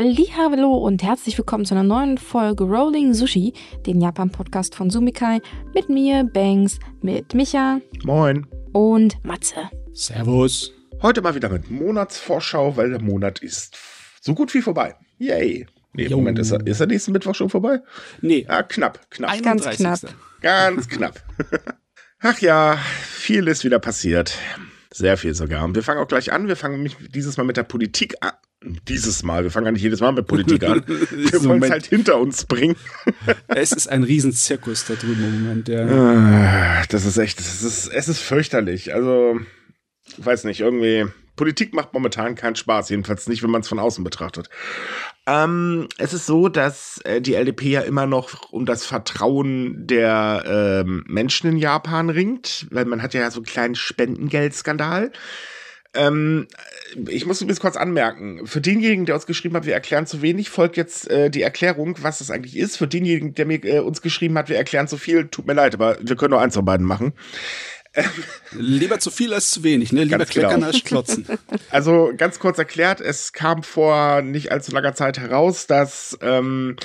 Hallo und herzlich willkommen zu einer neuen Folge Rolling Sushi, den Japan-Podcast von Sumikai, mit mir, Banks, mit Micha. Moin. Und Matze. Servus. Heute mal wieder mit Monatsvorschau, weil der Monat ist so gut wie vorbei. Yay. Nee, Jo. Moment, ist er, ist der nächste Mittwoch schon vorbei? Nee, Ja, knapp, knapp. Ganz 31.. knapp. Ganz knapp. Ach ja, viel ist wieder passiert. Sehr viel sogar. Und wir fangen auch gleich an. Wir fangen nämlich dieses Mal mit der Politik an. Dieses Mal. Wir fangen ja nicht jedes Mal mit Politik an. Wir wollen es halt hinter uns bringen. Es ist ein Riesenzirkus da drüben im Moment, ja. Ah, Das ist echt, das ist, es ist fürchterlich. Also, ich weiß nicht, irgendwie, Politik macht momentan keinen Spaß, jedenfalls nicht, wenn man es von außen betrachtet. Ähm, es ist so, dass äh, die LDP ja immer noch um das Vertrauen der ähm, Menschen in Japan ringt, weil man hat ja so einen kleinen Spendengeldskandal. Ähm, ich muss übrigens kurz anmerken, für denjenigen, der uns geschrieben hat, wir erklären zu wenig, folgt jetzt äh, die Erklärung, was das eigentlich ist. Für denjenigen, der mir äh, uns geschrieben hat, wir erklären zu viel, tut mir leid, aber wir können nur eins von beiden machen. Lieber zu viel als zu wenig, ne? Lieber Ganz genau. kleckern als klotzen. Also ganz kurz erklärt, es kam vor nicht allzu langer Zeit heraus, dass ähm,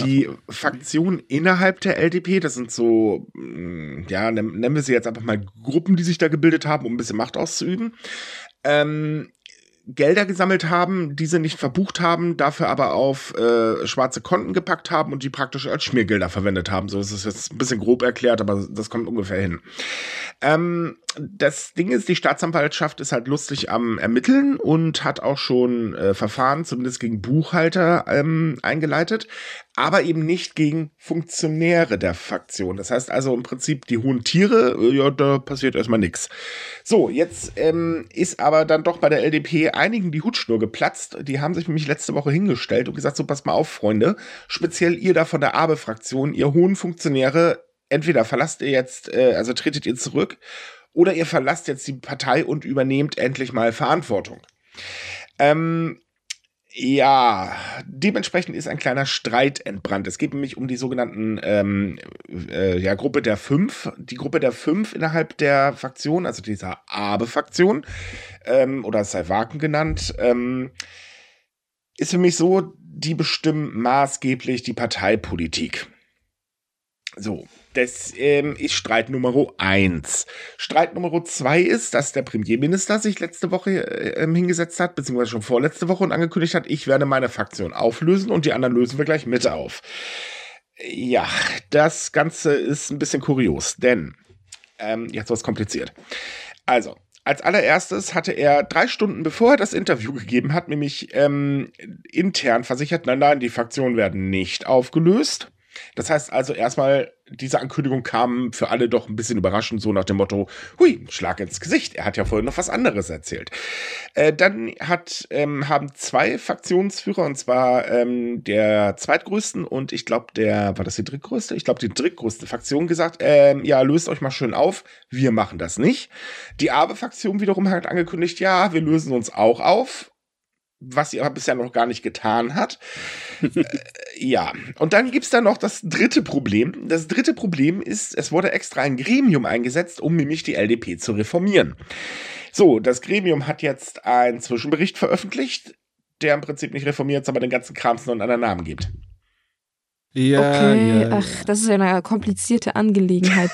die Fraktionen innerhalb der LDP, das sind so, mh, ja, nennen nennen wir sie jetzt einfach mal Gruppen, die sich da gebildet haben, um ein bisschen Macht auszuüben, ähm, Gelder gesammelt haben, diese nicht verbucht haben, dafür aber auf äh, schwarze Konten gepackt haben und die praktisch als Schmiergelder verwendet haben. So ist es jetzt ein bisschen grob erklärt, aber das kommt ungefähr hin. Ähm, das Ding ist, die Staatsanwaltschaft ist halt lustig am Ermitteln und hat auch schon äh, Verfahren, zumindest gegen Buchhalter, ähm, eingeleitet, aber eben nicht gegen Funktionäre der Fraktion. Das heißt also im Prinzip die hohen Tiere, äh, ja, da passiert erstmal nichts. So, jetzt ähm, ist aber dann doch bei der LDP einigen die Hutschnur geplatzt. Die haben sich nämlich letzte Woche hingestellt und gesagt, so pass mal auf, Freunde, speziell ihr da von der Abe-Fraktion, ihr hohen Funktionäre, entweder verlasst ihr jetzt, äh, also tretet ihr zurück, oder ihr verlasst jetzt die Partei und übernehmt endlich mal Verantwortung. Ähm, ja, dementsprechend ist ein kleiner Streit entbrannt. Es geht nämlich um die sogenannten ähm, äh, ja, Gruppe der Fünf. Die Gruppe der Fünf innerhalb der Fraktion, also dieser Abe-Faktion, ähm, oder Saiwaken genannt, ähm, ist für mich so, die bestimmen maßgeblich die Parteipolitik. So, das ähm, ist Streit Nummer eins. Streit Nummer zwei ist, dass der Premierminister sich letzte Woche äh, ähm, hingesetzt hat, beziehungsweise schon vorletzte Woche und angekündigt hat, ich werde meine Fraktion auflösen und die anderen lösen wir gleich mit auf. Ja, das Ganze ist ein bisschen kurios, denn ähm, jetzt es kompliziert. Also, als allererstes hatte er drei Stunden bevor er das Interview gegeben hat, nämlich ähm, intern versichert, nein, nein, die Fraktionen werden nicht aufgelöst. Das heißt also erstmal, diese Ankündigung kam für alle doch ein bisschen überraschend, so nach dem Motto, hui, Schlag ins Gesicht, er hat ja vorhin noch was anderes erzählt. Äh, dann hat, ähm, haben zwei Fraktionsführer, und zwar ähm, der zweitgrößten und ich glaube, der, war das die drittgrößte? Ich glaube, die drittgrößte Fraktion gesagt, ähm, ja, löst euch mal schön auf, wir machen das nicht. Die Abe-Fraktion wiederum hat angekündigt, ja, wir lösen uns auch auf, was sie aber bisher noch gar nicht getan hat. äh, ja, und dann gibt's da noch das dritte Problem. Das dritte Problem ist, es wurde extra ein Gremium eingesetzt, um nämlich die LDP zu reformieren. So, das Gremium hat jetzt einen Zwischenbericht veröffentlicht, der im Prinzip nicht reformiert, aber den ganzen Krams nur einen anderen Namen gibt. Ja, okay, ja, ach, das ist ja eine komplizierte Angelegenheit.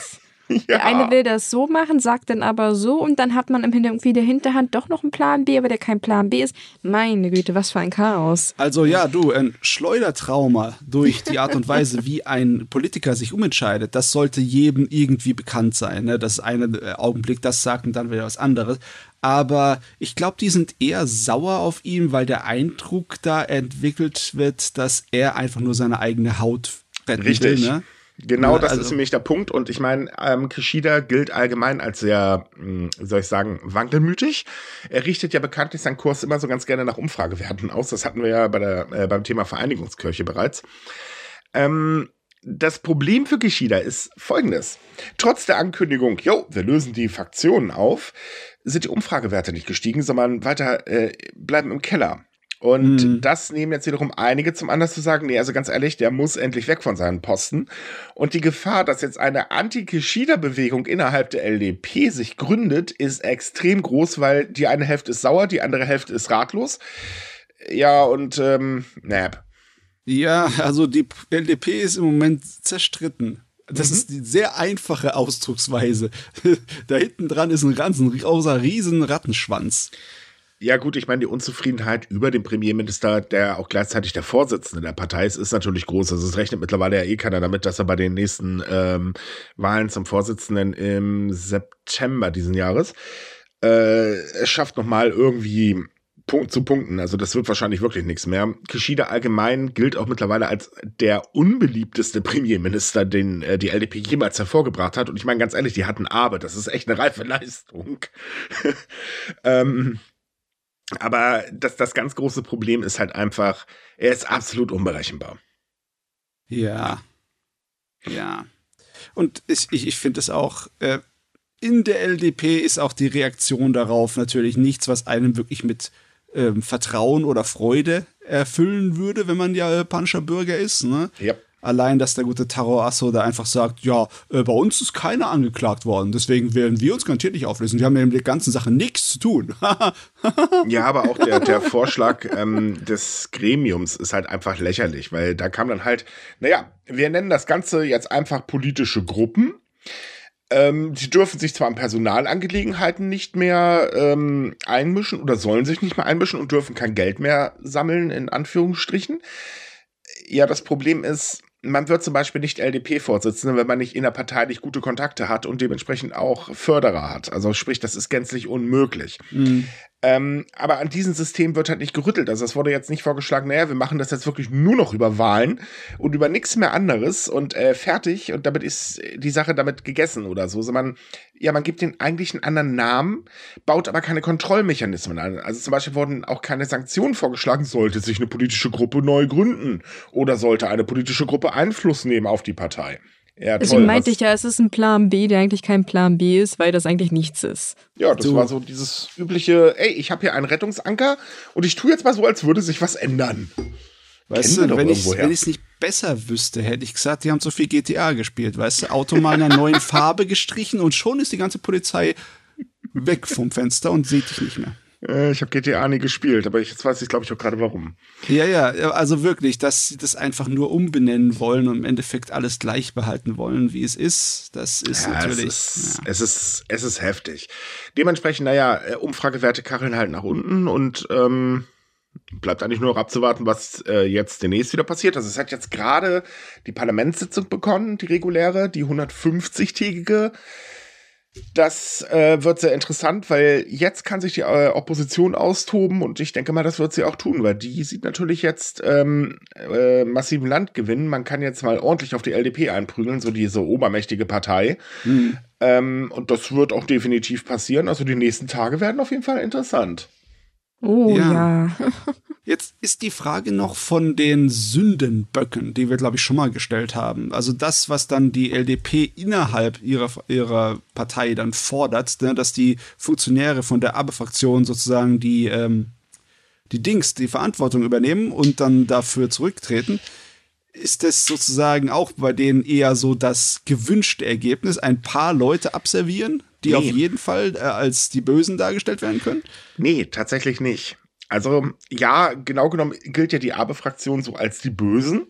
Ja. Der eine will das so machen, sagt dann aber so und dann hat man im Hintergrund wie der Hinterhand doch noch einen Plan B, aber der kein Plan B ist. Meine Güte, was für ein Chaos. Also ja, du, ein Schleudertrauma durch die Art und Weise, wie ein Politiker sich umentscheidet, das sollte jedem irgendwie bekannt sein. Ne? Das ist einen äh, Augenblick das sagt und dann wieder was anderes. Aber ich glaube, die sind eher sauer auf ihn, weil der Eindruck da entwickelt wird, dass er einfach nur seine eigene Haut retten Richtig. will. Ne? Genau, Ja, das also- ist nämlich der Punkt. Und ich meine, ähm, Kishida gilt allgemein als sehr, mh, wie soll ich sagen, wankelmütig. Er richtet ja bekanntlich seinen Kurs immer so ganz gerne nach Umfragewerten aus. Das hatten wir ja bei der, äh, beim Thema Vereinigungskirche bereits. Ähm, das Problem für Kishida ist folgendes. Trotz der Ankündigung, jo, wir lösen die Fraktionen auf, sind die Umfragewerte nicht gestiegen, sondern weiter äh, bleiben im Keller. Und Mhm. das nehmen jetzt wiederum einige zum Anlass zu sagen, nee, also ganz ehrlich, der muss endlich weg von seinen Posten. Und die Gefahr, dass jetzt eine Anti-Kishida-Bewegung innerhalb der LDP sich gründet, ist extrem groß, weil die eine Hälfte ist sauer, die andere Hälfte ist ratlos. Ja, und ähm, Nab. Ja, also die LDP ist im Moment zerstritten. Das mhm. ist die sehr einfache Ausdrucksweise. da hinten dran ist ein ganz ein großer riesen Rattenschwanz. Ja, gut, ich meine, die Unzufriedenheit über den Premierminister, der auch gleichzeitig der Vorsitzende der Partei ist, ist natürlich groß. Also es rechnet mittlerweile ja eh keiner damit, dass er bei den nächsten ähm, Wahlen zum Vorsitzenden im September diesen Jahres äh, es schafft nochmal irgendwie Punkt zu punkten. Also das wird wahrscheinlich wirklich nichts mehr. Kishida allgemein gilt auch mittlerweile als der unbeliebteste Premierminister, den äh, die LDP jemals hervorgebracht hat. Und ich meine ganz ehrlich, die hatten Arbeit. Das ist echt eine reife Leistung. ähm, aber das, das ganz große Problem ist halt einfach, er ist absolut unberechenbar. Ja. Ja. Und ich, ich, ich finde es auch, äh, in der LDP ist auch die Reaktion darauf natürlich nichts, was einem wirklich mit ähm, Vertrauen oder Freude erfüllen würde, wenn man ja äh, panischer Bürger ist. Ne? Ja. Allein, dass der gute Taro Asso da einfach sagt, ja, äh, bei uns ist keiner angeklagt worden, deswegen werden wir uns garantiert nicht auflösen. Wir haben ja mit der ganzen Sache nichts zu tun. ja, aber auch der, der Vorschlag ähm, des Gremiums ist halt einfach lächerlich, weil da kam dann halt, naja, wir nennen das Ganze jetzt einfach politische Gruppen. Ähm, sie dürfen sich zwar in Personalangelegenheiten nicht mehr ähm, einmischen oder sollen sich nicht mehr einmischen und dürfen kein Geld mehr sammeln, in Anführungsstrichen. Ja, das Problem ist, man wird zum Beispiel nicht LDP-Vorsitzender, wenn man nicht innerparteilich gute Kontakte hat und dementsprechend auch Förderer hat. Also sprich, das ist gänzlich unmöglich. Mhm. Ähm, aber an diesem System wird halt nicht gerüttelt. Also es wurde jetzt nicht vorgeschlagen, naja, wir machen das jetzt wirklich nur noch über Wahlen und über nichts mehr anderes und äh, fertig und damit ist die Sache damit gegessen oder so. Sondern ja, man gibt den eigentlich einen anderen Namen, baut aber keine Kontrollmechanismen an. Also zum Beispiel wurden auch keine Sanktionen vorgeschlagen, sollte sich eine politische Gruppe neu gründen oder sollte eine politische Gruppe Einfluss nehmen auf die Partei. Ja, Deswegen meinte ich ja, es ist ein Plan B, der eigentlich kein Plan B ist, weil das eigentlich nichts ist. Ja, das so. war so dieses übliche, ey, ich habe hier einen Rettungsanker und ich tue jetzt mal so, als würde sich was ändern. Weißt du, wenn ich es nicht besser wüsste, hätte ich gesagt, die haben so viel GTA gespielt, weißt du, Auto mal in einer neuen Farbe gestrichen und schon ist die ganze Polizei weg vom Fenster und sieht dich nicht mehr. Äh, ich habe GTA nie gespielt, aber jetzt weiß ich, glaube ich, auch gerade warum. Ja, ja, also wirklich, dass sie das einfach nur umbenennen wollen und im Endeffekt alles gleich behalten wollen, wie es ist, das ist ja, natürlich. Es ist, ja. es ist, es ist heftig. Dementsprechend, naja, äh, Umfragewerte kacheln halt nach unten und ähm, bleibt eigentlich nur noch abzuwarten, was äh, jetzt demnächst wieder passiert. Also es hat jetzt gerade die Parlamentssitzung begonnen, die reguläre, die 150-tägige. Das äh, wird sehr interessant, weil jetzt kann sich die äh, Opposition austoben und ich denke mal, das wird sie auch tun, weil die sieht natürlich jetzt ähm, äh, massiven Landgewinn. Man kann jetzt mal ordentlich auf die LDP einprügeln, so diese obermächtige Partei. Mhm. Ähm, und das wird auch definitiv passieren. Also die nächsten Tage werden auf jeden Fall interessant. Oh ja. ja. Jetzt ist die Frage noch von den Sündenböcken, die wir, glaube ich, schon mal gestellt haben. Also das, was dann die LDP innerhalb ihrer, ihrer Partei dann fordert, ne, dass die Funktionäre von der Abe-Fraktion sozusagen die, ähm, die Dings, die Verantwortung übernehmen und dann dafür zurücktreten. Ist es sozusagen auch bei denen eher so das gewünschte Ergebnis, ein paar Leute abservieren, die nee. auf jeden Fall äh, als die Bösen dargestellt werden können? Nee, tatsächlich nicht. Also ja, genau genommen gilt ja die Abe-Fraktion so als die Bösen.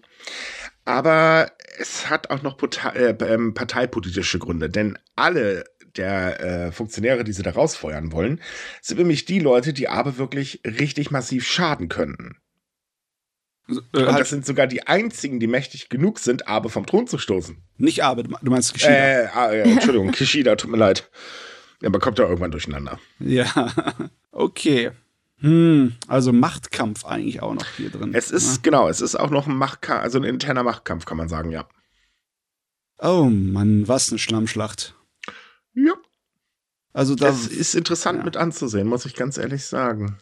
Aber es hat auch noch äh, ähm, parteipolitische Gründe, denn alle der äh, Funktionäre, die sie da rausfeuern wollen, sind nämlich die Leute, die Abe wirklich richtig massiv schaden könnten. Also, äh, Und das sind sogar die einzigen, die mächtig genug sind, Abe vom Thron zu stoßen. Nicht Abe, du meinst Kishida. Äh, äh, Entschuldigung, Kishida, tut mir leid. Ja, man kommt ja irgendwann durcheinander. Ja, okay. Hm, also Machtkampf eigentlich auch noch hier drin. Es ist, ne? genau, es ist auch noch ein Machtkampf, also ein interner Machtkampf, kann man sagen, ja. Oh Mann, was eine Schlammschlacht. Ja. Also das ist interessant ja. mit anzusehen, muss ich ganz ehrlich sagen.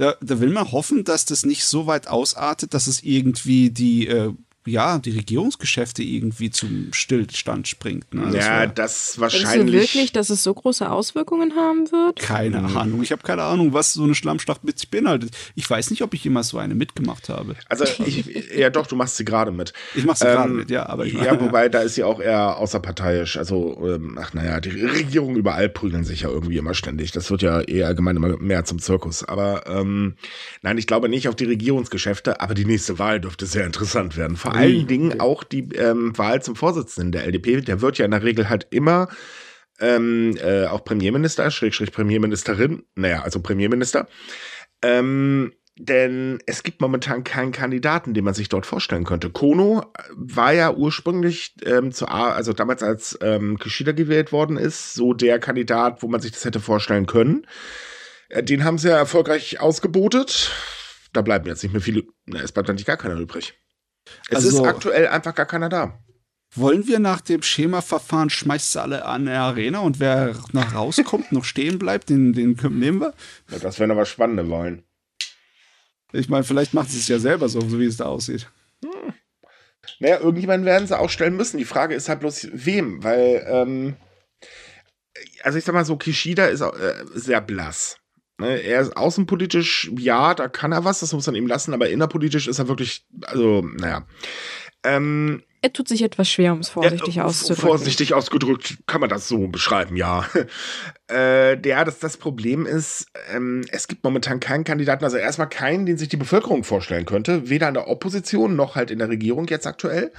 Da, da will man hoffen, dass das nicht so weit ausartet, dass es irgendwie die, äh, ja, die Regierungsgeschäfte irgendwie zum Stillstand springt. Ne? Das ja, das wahrscheinlich. Denkst du wirklich, dass es so große Auswirkungen haben wird? Keine mhm. Ahnung. Ich habe keine Ahnung, was so eine Schlammschlacht mit sich beinhaltet. Ich weiß nicht, ob ich jemals so eine mitgemacht habe. Also, ich, ja doch, du machst sie gerade mit. Ich mach sie ähm, gerade mit, ja. Aber ich ja, wobei, da ist sie auch eher außerparteiisch. Also, ähm, ach naja, die Regierungen überall prügeln sich ja irgendwie immer ständig. Das wird ja eher allgemein immer mehr zum Zirkus. Aber ähm, nein, ich glaube nicht auf die Regierungsgeschäfte, aber die nächste Wahl dürfte sehr interessant werden. Vor allen Dingen okay. auch die ähm, Wahl zum Vorsitzenden der LDP. Der wird ja in der Regel halt immer ähm, äh, auch Premierminister, Schrägstrich Premierministerin, naja, also Premierminister. Ähm, denn es gibt momentan keinen Kandidaten, den man sich dort vorstellen könnte. Kono war ja ursprünglich ähm, zu A, also damals als ähm, Kishida gewählt worden ist, so der Kandidat, wo man sich das hätte vorstellen können. Äh, den haben sie ja erfolgreich ausgebotet. Da bleiben jetzt nicht mehr viele, na, es bleibt eigentlich gar keiner übrig. Es also, ist aktuell einfach gar keiner da. Wollen wir nach dem Schemaverfahren schmeißt alle an der Arena und wer noch rauskommt, noch stehen bleibt, den, den nehmen wir? Ja, das wären aber spannende Wahlen. Ich meine, vielleicht macht sie es ja selber so, so wie es da aussieht. Hm. Naja, irgendjemanden werden sie auch stellen müssen. Die Frage ist halt bloß, wem, weil, ähm, also ich sag mal so, Kishida ist äh, sehr blass. Ne? Er ist außenpolitisch, ja, da kann er was, das muss man ihm lassen, aber innerpolitisch ist er wirklich, also, naja. Ähm, er tut sich etwas schwer, um es vorsichtig ja, auszudrücken. Vorsichtig ausgedrückt kann man das so beschreiben, ja. äh, ja, das, das Problem ist, ähm, es gibt momentan keinen Kandidaten, also erstmal keinen, den sich die Bevölkerung vorstellen könnte, weder in der Opposition noch halt in der Regierung jetzt aktuell.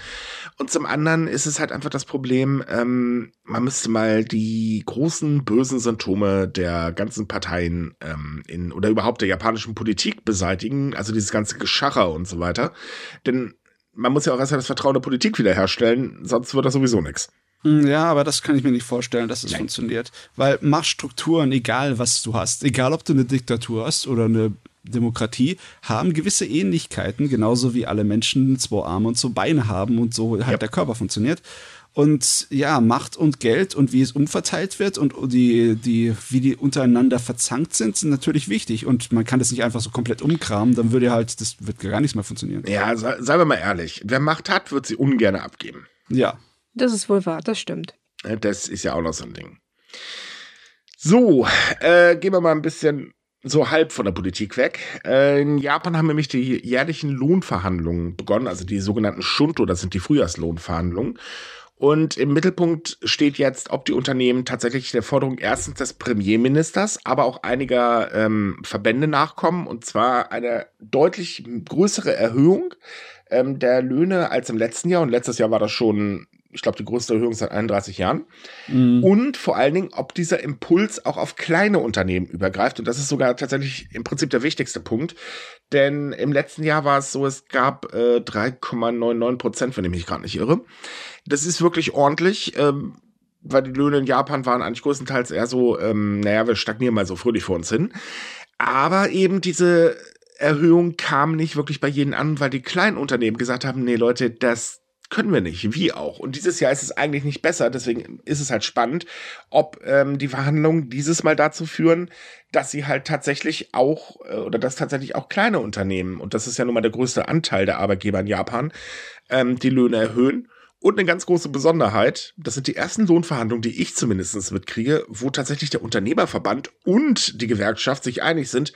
Und zum anderen ist es halt einfach das Problem, ähm, man müsste mal die großen bösen Symptome der ganzen Parteien ähm, in oder überhaupt der japanischen Politik beseitigen, also dieses ganze Geschacher und so weiter. Denn man muss ja auch erstmal das Vertrauen der Politik wiederherstellen, sonst wird das sowieso nichts. Hm, ja, aber das kann ich mir nicht vorstellen, dass es Nein. funktioniert. Weil Machtstrukturen, egal was du hast, egal ob du eine Diktatur hast oder eine Demokratie, haben gewisse Ähnlichkeiten, genauso wie alle Menschen zwei Arme und zwei Beine haben und so halt ja. der Körper funktioniert. Und ja, Macht und Geld und wie es umverteilt wird und die, die, wie die untereinander verzankt sind, sind natürlich wichtig. Und man kann das nicht einfach so komplett umkramen, dann würde halt, das wird gar nichts mehr funktionieren. Ja, seien wir mal ehrlich. Wer Macht hat, wird sie ungern abgeben. Ja. Das ist wohl wahr, das stimmt. Das ist ja auch noch so ein Ding. So, äh, gehen wir mal ein bisschen so halb von der Politik weg. Äh, in Japan haben nämlich die jährlichen Lohnverhandlungen begonnen, also die sogenannten Shunto, das sind die Frühjahrslohnverhandlungen. Und im Mittelpunkt steht jetzt, ob die Unternehmen tatsächlich der Forderung erstens des Premierministers, aber auch einiger ähm, Verbände nachkommen, und zwar eine deutlich größere Erhöhung ähm, der Löhne als im letzten Jahr. Und letztes Jahr war das schon ich glaube, die größte Erhöhung seit 31 Jahren. Mhm. Und vor allen Dingen, ob dieser Impuls auch auf kleine Unternehmen übergreift. Und das ist sogar tatsächlich im Prinzip der wichtigste Punkt. Denn im letzten Jahr war es so, es gab äh, 3,99 Prozent, wenn ich mich gerade nicht irre. Das ist wirklich ordentlich. Ähm, weil die Löhne in Japan waren eigentlich größtenteils eher so, ähm, naja, wir stagnieren mal so fröhlich vor uns hin. Aber eben diese Erhöhung kam nicht wirklich bei jedem an, weil die kleinen Unternehmen gesagt haben, nee Leute, das, können wir nicht. Wie auch. Und dieses Jahr ist es eigentlich nicht besser. Deswegen ist es halt spannend, ob ähm, die Verhandlungen dieses Mal dazu führen, dass sie halt tatsächlich auch, äh, oder dass tatsächlich auch kleine Unternehmen, und das ist ja nun mal der größte Anteil der Arbeitgeber in Japan, ähm, die Löhne erhöhen. Und eine ganz große Besonderheit, das sind die ersten Lohnverhandlungen, die ich zumindest mitkriege, wo tatsächlich der Unternehmerverband und die Gewerkschaft sich einig sind,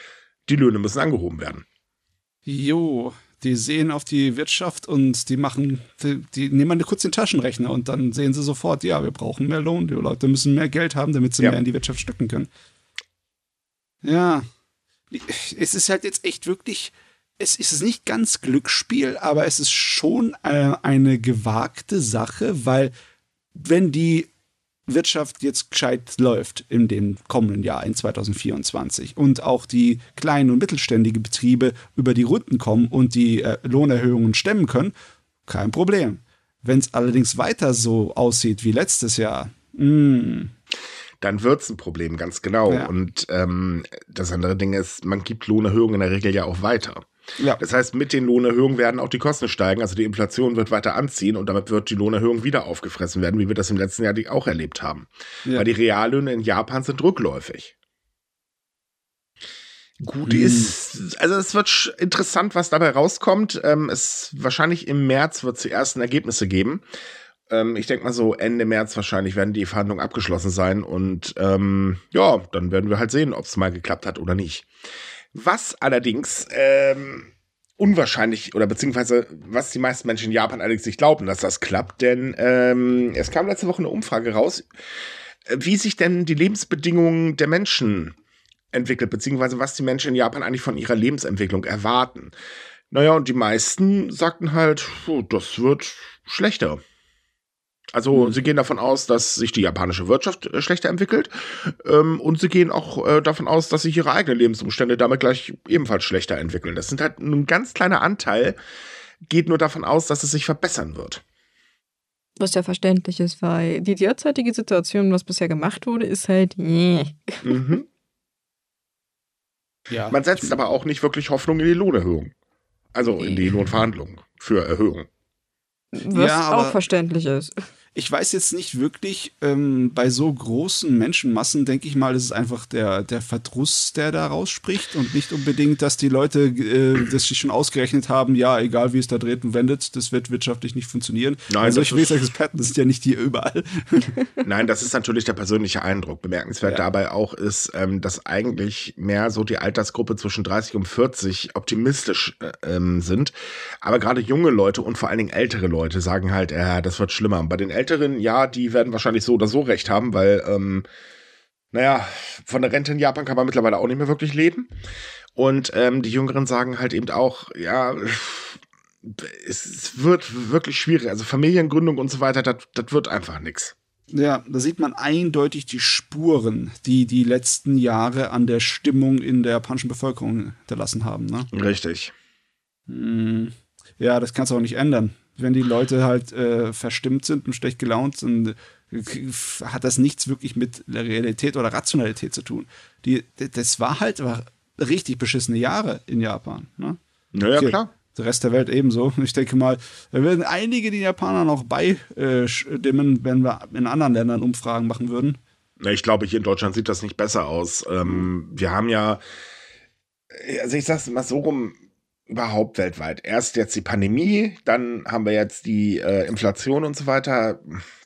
die Löhne müssen angehoben werden. Jo, die sehen auf die Wirtschaft und die machen, die, die nehmen mal kurz den Taschenrechner und dann sehen sie sofort, ja, wir brauchen mehr Lohn, die Leute müssen mehr Geld haben, damit sie ja. mehr in die Wirtschaft stecken können. Ja, es ist halt jetzt echt wirklich, es ist nicht ganz Glücksspiel, aber es ist schon äh, eine gewagte Sache, weil wenn die Wirtschaft jetzt gescheit läuft in dem kommenden Jahr, in 2024 und auch die kleinen und mittelständigen Betriebe über die Runden kommen und die äh, Lohnerhöhungen stemmen können, kein Problem. Wenn es allerdings weiter so aussieht wie letztes Jahr, mh, mm, dann wird es ein Problem, ganz genau. Ja. Und ähm, das andere Ding ist, man gibt Lohnerhöhungen in der Regel ja auch weiter. Ja. Das heißt, mit den Lohnerhöhungen werden auch die Kosten steigen, also die Inflation wird weiter anziehen und damit wird die Lohnerhöhung wieder aufgefressen werden, wie wir das im letzten Jahr auch erlebt haben. Ja. Weil die Reallöhne in Japan sind rückläufig. Gut, ist, also es wird interessant, was dabei rauskommt. Ähm, es wahrscheinlich im März wird es die ersten Ergebnisse geben. Ähm, ich denke mal so Ende März wahrscheinlich werden die Verhandlungen abgeschlossen sein und ähm, ja, dann werden wir halt sehen, ob es mal geklappt hat oder nicht. Was allerdings ähm, unwahrscheinlich oder beziehungsweise was die meisten Menschen in Japan allerdings nicht glauben, dass das klappt, denn ähm, es kam letzte Woche eine Umfrage raus, äh, wie sich denn die Lebensbedingungen der Menschen entwickelt, beziehungsweise was die Menschen in Japan eigentlich von ihrer Lebensentwicklung erwarten. Naja, und die meisten sagten halt, oh, das wird schlechter. Also mhm. sie gehen davon aus, dass sich die japanische Wirtschaft äh, schlechter entwickelt ähm, und sie gehen auch äh, davon aus, dass sich ihre eigenen Lebensumstände damit gleich ebenfalls schlechter entwickeln. Das sind halt ein ganz kleiner Anteil, geht nur davon aus, dass es sich verbessern wird. Was ja verständlich ist, weil die derzeitige Situation, was bisher gemacht wurde, ist halt. Mhm. Ja. Man setzt aber auch nicht wirklich Hoffnung in die Lohnerhöhung. Also in die Lohnverhandlungen für Erhöhung. Was ja, auch verständlich ist ich weiß jetzt nicht wirklich, ähm, bei so großen Menschenmassen, denke ich mal, ist es einfach der, der Verdruss, der da rausspricht und nicht unbedingt, dass die Leute äh, das sich schon ausgerechnet haben, ja, egal wie es da dreht und wendet, das wird wirtschaftlich nicht funktionieren. Nein, solche Experten das sind ja nicht hier überall. Nein, das ist natürlich der persönliche Eindruck. Bemerkenswert ja. dabei auch ist, ähm, dass eigentlich mehr so die Altersgruppe zwischen 30 und 40 optimistisch äh, ähm, sind. Aber gerade junge Leute und vor allen Dingen ältere Leute sagen halt, äh, das wird schlimmer. Bei den Älteren Älteren, ja, die werden wahrscheinlich so oder so recht haben, weil, ähm, naja, von der Rente in Japan kann man mittlerweile auch nicht mehr wirklich leben. Und ähm, die Jüngeren sagen halt eben auch, ja, es wird wirklich schwierig. Also Familiengründung und so weiter, das wird einfach nichts. Ja, da sieht man eindeutig die Spuren, die die letzten Jahre an der Stimmung in der japanischen Bevölkerung hinterlassen haben. Ne? Richtig. Hm. Ja, das kannst du auch nicht ändern wenn die Leute halt äh, verstimmt sind und schlecht gelaunt sind, hat das nichts wirklich mit Realität oder Rationalität zu tun. Die, das war halt war richtig beschissene Jahre in Japan. Ne? Naja, okay. klar. Der Rest der Welt ebenso. Ich denke mal, da werden einige die Japaner noch beistimmen, wenn wir in anderen Ländern Umfragen machen würden. Ich glaube, hier in Deutschland sieht das nicht besser aus. Ähm, wir haben ja, also ich sag's mal so rum, überhaupt weltweit. Erst jetzt die Pandemie, dann haben wir jetzt die äh, Inflation und so weiter.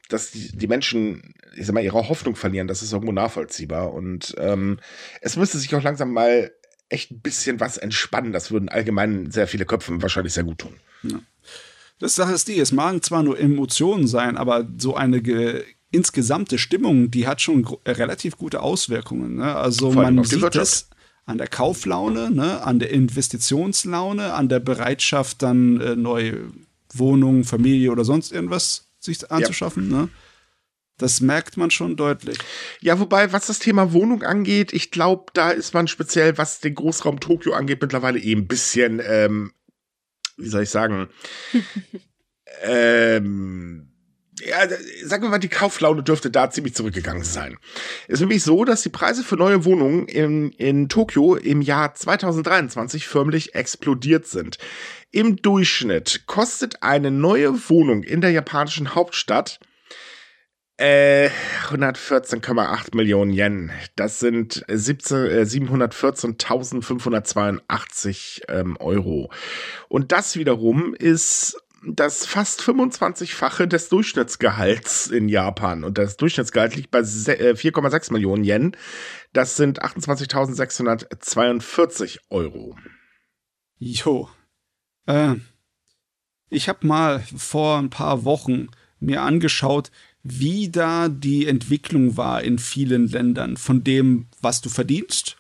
Dass die, die Menschen, ich sag mal, ihre Hoffnung verlieren, das ist irgendwo nachvollziehbar. Und ähm, es müsste sich auch langsam mal echt ein bisschen was entspannen. Das würden allgemein sehr viele Köpfe wahrscheinlich sehr gut tun. Ja. Das Sache ist die, es mag zwar nur Emotionen sein, aber so eine insgesamte Stimmung, die hat schon relativ gute Auswirkungen. Ne? Also man sieht das an der Kauflaune, ne, an der Investitionslaune, an der Bereitschaft, dann äh, neue Wohnungen, Familie oder sonst irgendwas sich anzuschaffen. Ja. Ne? Das merkt man schon deutlich. Ja, wobei, was das Thema Wohnung angeht, ich glaube, da ist man speziell, was den Großraum Tokio angeht, mittlerweile eh ein bisschen, ähm, wie soll ich sagen, ähm, ja, sagen wir mal, die Kauflaune dürfte da ziemlich zurückgegangen sein. Es ist nämlich so, dass die Preise für neue Wohnungen in, in Tokio im Jahr 2023 förmlich explodiert sind. Im Durchschnitt kostet eine neue Wohnung in der japanischen Hauptstadt äh, 114,8 Millionen Yen. Das sind äh, 714.582 ähm, Euro. Und das wiederum ist das fast 25-fache des Durchschnittsgehalts in Japan. Und das Durchschnittsgehalt liegt bei 4,6 äh, Millionen Yen. Das sind 28.642 Euro. Jo. Äh, ich habe mal vor ein paar Wochen mir angeschaut, wie da die Entwicklung war in vielen Ländern von dem, was du verdienst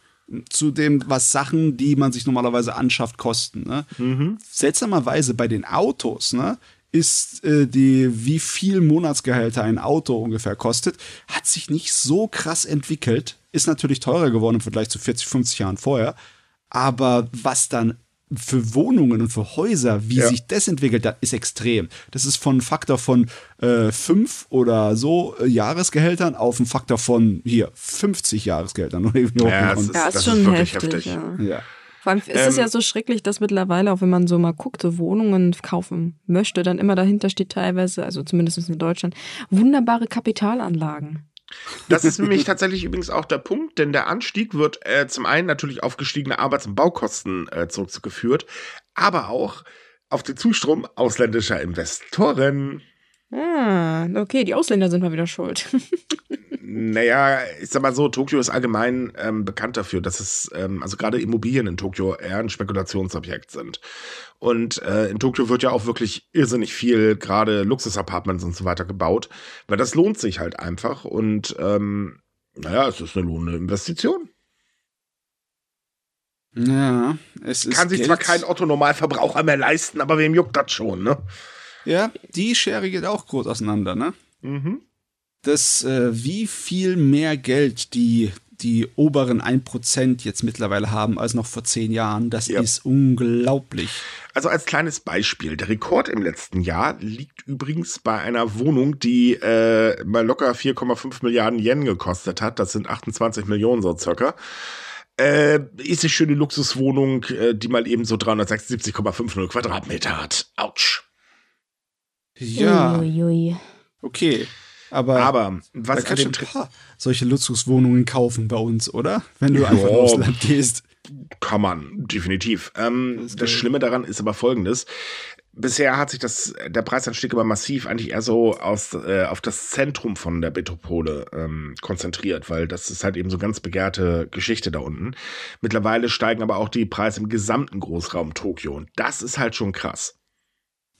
zu dem, was Sachen, die man sich normalerweise anschafft, kosten. Ne? Mhm. Seltsamerweise bei den Autos, ne? ist äh, die, wie viel Monatsgehälter ein Auto ungefähr kostet, hat sich nicht so krass entwickelt. Ist natürlich teurer geworden im Vergleich zu 40, 50 Jahren vorher. Aber was dann für Wohnungen und für Häuser, wie ja. sich das entwickelt hat, ist extrem. Das ist von einem Faktor von äh, fünf oder so äh, Jahresgehältern auf einen Faktor von hier 50 Jahresgehältern. Ja, das ist, ja, das ist schon heftig. heftig. Ja. ja. Vor allem ist ähm, es ja so schrecklich, dass mittlerweile, auch wenn man so mal guckt, so Wohnungen kaufen möchte, dann immer dahinter steht teilweise, also zumindest in Deutschland, wunderbare Kapitalanlagen. Das ist nämlich tatsächlich übrigens auch der Punkt, denn der Anstieg wird äh, zum einen natürlich auf gestiegene Arbeits- und Baukosten äh, zurückgeführt, aber auch auf den Zustrom ausländischer Investoren. Ah, okay, die Ausländer sind mal wieder schuld. Naja, ich sag mal so, Tokio ist allgemein ähm, bekannt dafür, dass es, ähm, also gerade Immobilien in Tokio eher ein Spekulationsobjekt sind. Und äh, in Tokio wird ja auch wirklich irrsinnig viel, gerade Luxusapartments und so weiter gebaut, weil das lohnt sich halt einfach und ähm, naja, es ist eine lohnende Investition. Ja, es ist. Kann sich Geld. zwar kein Otto-Normalverbraucher mehr leisten, aber wem juckt das schon, ne? Ja, die Schere geht auch groß auseinander, ne? Mhm. Das, äh, wie viel mehr Geld die, die oberen 1% jetzt mittlerweile haben als noch vor zehn Jahren, das Ja. ist unglaublich. Also als kleines Beispiel, der Rekord im letzten Jahr liegt übrigens bei einer Wohnung, die äh, mal locker 4,5 Milliarden Yen gekostet hat. Das sind 28 Millionen so circa. Äh, ist eine schöne Luxuswohnung, äh, die mal eben so 376,50 Quadratmeter hat. Autsch. Ja, Uiuiui. okay. Aber, Aber was ein paar solche Luxuswohnungen kaufen bei uns, oder? Wenn du einfach ins Ja. Ausland gehst. Kann man, definitiv. Ähm, Das das. Schlimme daran ist aber folgendes. Bisher hat sich das, der Preisanstieg aber massiv eigentlich eher so aus, äh, auf das Zentrum von der Metropole ähm, konzentriert, weil das ist halt eben so ganz begehrte Geschichte da unten. Mittlerweile steigen aber auch die Preise im gesamten Großraum Tokio und das ist halt schon krass.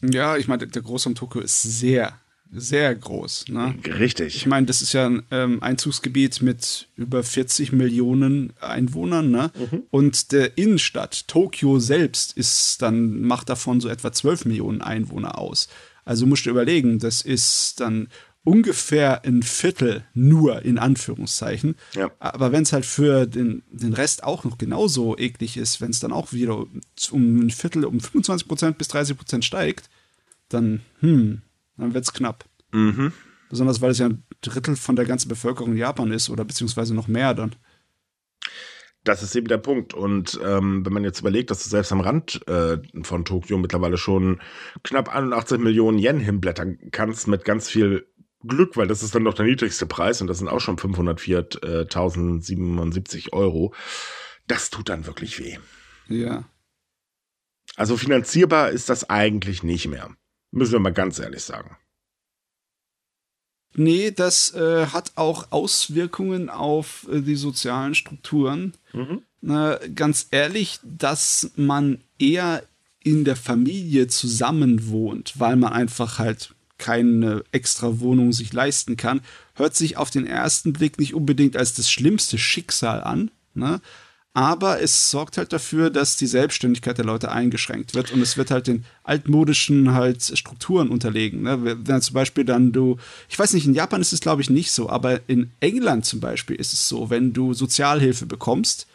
Ja, ich meine, der Großraum Tokio ist sehr, sehr groß. Ne? Ich Richtig. meine, das ist ja ein ähm, Einzugsgebiet mit über 40 Millionen Einwohnern, ne? Und der Innenstadt, Tokio selbst, ist dann, macht davon so etwa 12 Millionen Einwohner aus. Also musst du überlegen, das ist dann ungefähr ein Viertel nur in Anführungszeichen. Ja. Aber wenn es halt für den, den Rest auch noch genauso eklig ist, wenn es dann auch wieder um ein Viertel, um 25 Prozent bis 30 Prozent steigt, dann, hm, dann wird's knapp. Mhm. Besonders weil es ja ein Drittel von der ganzen Bevölkerung Japan ist oder beziehungsweise noch mehr dann. Das ist eben der Punkt. Und ähm, wenn man jetzt überlegt, dass du selbst am Rand äh, von Tokio mittlerweile schon knapp 81 Millionen Yen hinblättern kannst mit ganz viel Glück, weil das ist dann doch der niedrigste Preis und das sind auch schon 504.077 Euro. Das tut dann wirklich weh. Ja. Also finanzierbar ist das eigentlich nicht mehr. Müssen wir mal ganz ehrlich sagen. Nee, das äh, hat auch Auswirkungen auf äh, die sozialen Strukturen. Na, ganz ehrlich, dass man eher in der Familie zusammen wohnt, weil man einfach halt keine extra Wohnung sich leisten kann, hört sich auf den ersten Blick nicht unbedingt als das schlimmste Schicksal an. Ne? Aber es sorgt halt dafür, dass die Selbstständigkeit der Leute eingeschränkt wird und es wird halt den altmodischen halt Strukturen unterlegen. Ne? Wenn zum Beispiel dann du, ich weiß nicht, in Japan ist es glaube ich nicht so, aber in England zum Beispiel ist es so, wenn du Sozialhilfe bekommst,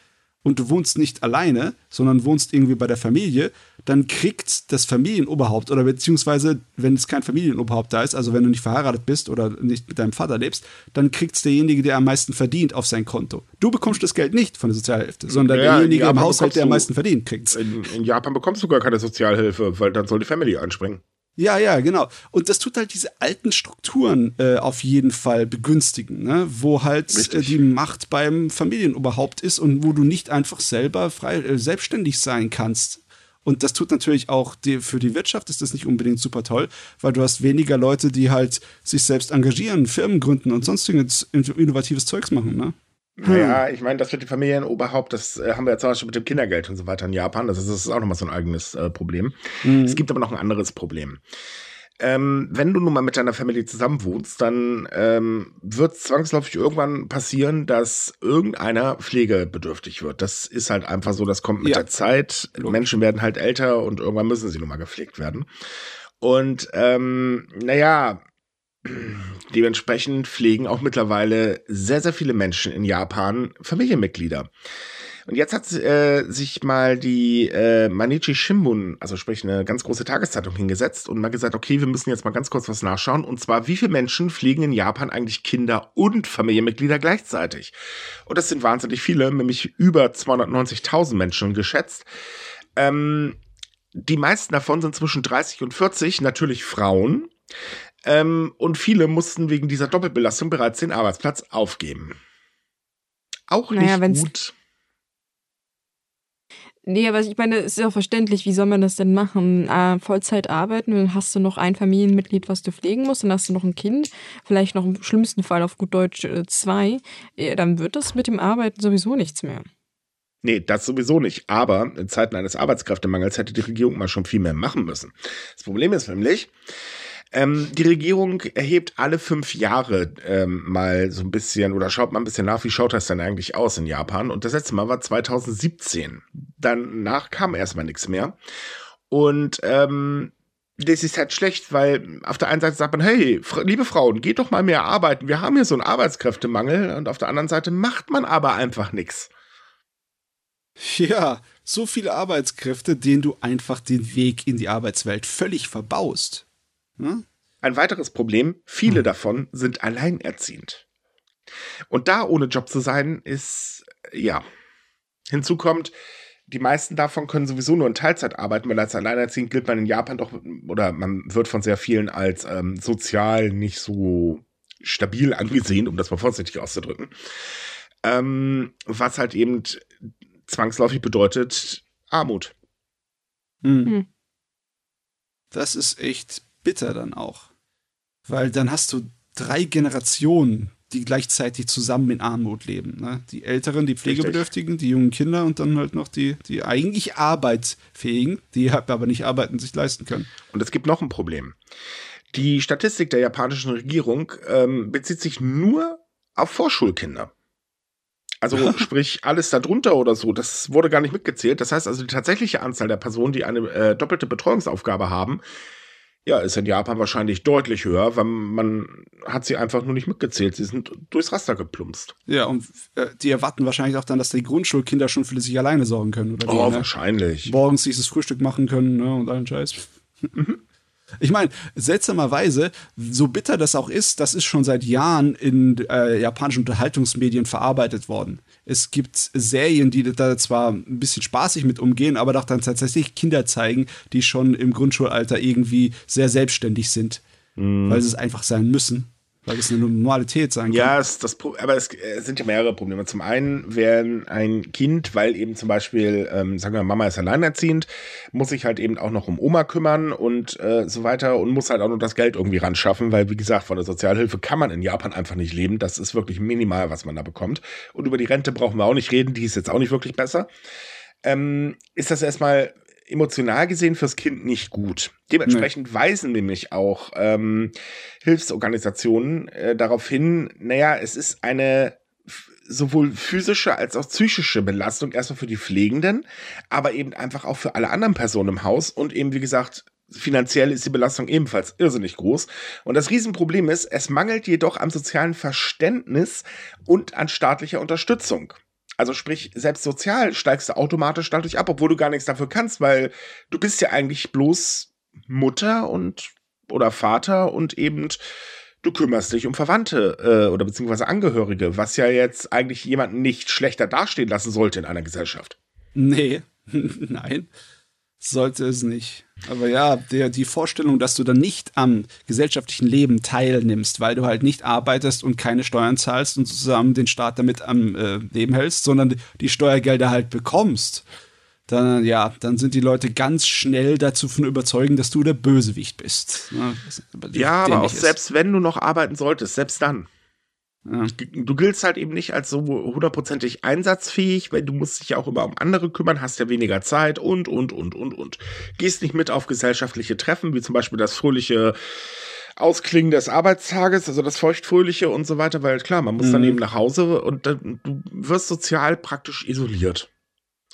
und du wohnst nicht alleine, sondern wohnst irgendwie bei der Familie, dann kriegt das Familienoberhaupt oder beziehungsweise, wenn es kein Familienoberhaupt da ist, also wenn du nicht verheiratet bist oder nicht mit deinem Vater lebst, dann kriegt es derjenige, der am meisten verdient, auf sein Konto. Du bekommst das Geld nicht von der Sozialhilfe, sondern Ja, derjenige im Haushalt, der am meisten verdient, kriegt's. In, in Japan bekommst du gar keine Sozialhilfe, weil dann soll die Family einspringen. Ja, ja, genau. Und das tut halt diese alten Strukturen äh, auf jeden Fall begünstigen, ne? wo halt äh, die Macht beim Familienoberhaupt ist und wo du nicht einfach selber frei, äh, selbstständig sein kannst. Und das tut natürlich auch die, für die Wirtschaft ist das nicht unbedingt super toll, weil du hast weniger Leute, die halt sich selbst engagieren, Firmen gründen und sonstiges innovatives Zeugs machen, ne? Naja, ich meine, das mit dem Familienoberhaupt, das äh, haben wir ja zum Beispiel mit dem Kindergeld und so weiter in Japan. Das ist, das ist auch nochmal so ein eigenes äh, Problem. Es gibt aber noch ein anderes Problem. Ähm, wenn du nun mal mit deiner Familie zusammen wohnst, dann ähm, wird zwangsläufig irgendwann passieren, dass irgendeiner pflegebedürftig wird. Das ist halt einfach so, das kommt mit Ja. der Zeit. Logisch. Menschen werden halt älter und irgendwann müssen sie nun mal gepflegt werden. Und ähm, naja, dementsprechend pflegen auch mittlerweile sehr, sehr viele Menschen in Japan Familienmitglieder. Und jetzt hat äh, sich mal die äh, Manichi Shimbun, also sprich eine ganz große Tageszeitung, hingesetzt und mal gesagt, okay, wir müssen jetzt mal ganz kurz was nachschauen. Und zwar, wie viele Menschen pflegen in Japan eigentlich Kinder und Familienmitglieder gleichzeitig? Und das sind wahnsinnig viele, nämlich über 290.000 Menschen geschätzt. Ähm, die meisten davon sind zwischen 30 und 40, natürlich Frauen. Ähm, und viele mussten wegen dieser Doppelbelastung bereits den Arbeitsplatz aufgeben. Auch nicht naja, gut. Nee, aber ich meine, es ist ja verständlich, wie soll man das denn machen? Äh, Vollzeit arbeiten, dann hast du noch ein Familienmitglied, was du pflegen musst, dann hast du noch ein Kind, vielleicht noch im schlimmsten Fall auf gut Deutsch äh, zwei. Äh, dann wird das mit dem Arbeiten sowieso nichts mehr. Nee, das sowieso nicht. Aber in Zeiten eines Arbeitskräftemangels hätte die Regierung mal schon viel mehr machen müssen. Das Problem ist nämlich, ähm, die Regierung erhebt alle fünf Jahre ähm, mal so ein bisschen oder schaut mal ein bisschen nach, wie schaut das denn eigentlich aus in Japan. Und das letzte Mal war 2017. Danach kam erstmal nichts mehr. Und ähm, das ist halt schlecht, weil auf der einen Seite sagt man, hey, liebe Frauen, geht doch mal mehr arbeiten. Wir haben hier so einen Arbeitskräftemangel. Und auf der anderen Seite macht man aber einfach nichts. Ja, so viele Arbeitskräfte, denen du einfach den Weg in die Arbeitswelt völlig verbaust. Hm? Ein weiteres Problem, viele hm. davon sind alleinerziehend. Und da ohne Job zu sein, ist, ja. Hinzu kommt, die meisten davon können sowieso nur in Teilzeit arbeiten, weil als alleinerziehend gilt man in Japan doch, oder man wird von sehr vielen als ähm, sozial nicht so stabil angesehen, um das mal vorsichtig auszudrücken. Ähm, was halt eben zwangsläufig bedeutet Armut. Mhm. Das ist echt bitter dann auch. Weil dann hast du drei Generationen, die gleichzeitig zusammen in Armut leben. Ne? Die Älteren, die Pflegebedürftigen, Richtig. die jungen Kinder und dann halt noch die, die eigentlich arbeitsfähigen, die aber nicht arbeiten, sich leisten können. Und es gibt noch ein Problem. Die Statistik der japanischen Regierung ähm, bezieht sich nur auf Vorschulkinder. Also sprich alles darunter oder so, das wurde gar nicht mitgezählt. Das heißt also, die tatsächliche Anzahl der Personen, die eine äh, doppelte Betreuungsaufgabe haben, ja, ist in Japan wahrscheinlich deutlich höher, weil man hat sie einfach nur nicht mitgezählt. Sie sind durchs Raster geplumpst. Ja, und äh, die erwarten wahrscheinlich auch dann, dass die Grundschulkinder schon für sich alleine sorgen können. Oder oh, die, ne? wahrscheinlich. Morgens dieses Frühstück machen können ne, und allen Scheiß. Mhm. Ich meine, seltsamerweise, so bitter das auch ist, das ist schon seit Jahren in äh, japanischen Unterhaltungsmedien verarbeitet worden. Es gibt Serien, die da zwar ein bisschen spaßig mit umgehen, aber doch dann tatsächlich Kinder zeigen, die schon im Grundschulalter irgendwie sehr selbstständig sind, mhm. weil sie es einfach sein müssen weil es eine Normalität sein kann. Ja, es, das, aber es, es, sind ja mehrere Probleme. Zum einen, wenn ein Kind, weil eben zum Beispiel, ähm, sagen wir, Mama ist alleinerziehend, muss sich halt eben auch noch um Oma kümmern und äh, so weiter und muss halt auch noch das Geld irgendwie ran schaffen, weil, wie gesagt, von der Sozialhilfe kann man in Japan einfach nicht leben. Das ist wirklich minimal, was man da bekommt. Und über die Rente brauchen wir auch nicht reden, die ist jetzt auch nicht wirklich besser. Ähm, ist das erstmal emotional gesehen fürs Kind nicht gut. Dementsprechend nee. weisen nämlich auch ähm, Hilfsorganisationen äh, darauf hin, naja, es ist eine sowohl physische als auch psychische Belastung erstmal für die Pflegenden, aber eben einfach auch für alle anderen Personen im Haus und eben, wie gesagt, finanziell ist die Belastung ebenfalls irrsinnig groß. Und das Riesenproblem ist, es mangelt jedoch am sozialen Verständnis und an staatlicher Unterstützung. Also sprich, selbst sozial steigst du automatisch dadurch ab, obwohl du gar nichts dafür kannst, weil du bist ja eigentlich bloß Mutter und oder Vater und eben du kümmerst dich um Verwandte äh, oder beziehungsweise Angehörige, was ja jetzt eigentlich jemanden nicht schlechter dastehen lassen sollte in einer Gesellschaft. Nee, nein sollte es nicht. Aber ja, der, die Vorstellung, dass du dann nicht am gesellschaftlichen Leben teilnimmst, weil du halt nicht arbeitest und keine Steuern zahlst und zusammen den Staat damit am äh, Leben hältst, sondern die Steuergelder halt bekommst, dann, ja, dann sind die Leute ganz schnell dazu von überzeugen, dass du der Bösewicht bist. Ja, ja aber auch ist. selbst wenn du noch arbeiten solltest, selbst dann. Ja. Du giltst halt eben nicht als so hundertprozentig einsatzfähig, weil du musst dich ja auch immer um andere kümmern, hast ja weniger Zeit und, und, und, und, und. Gehst nicht mit auf gesellschaftliche Treffen, wie zum Beispiel das fröhliche Ausklingen des Arbeitstages, also das feuchtfröhliche und so weiter, weil klar, man muss mhm. dann eben nach Hause und dann, du wirst sozial praktisch isoliert.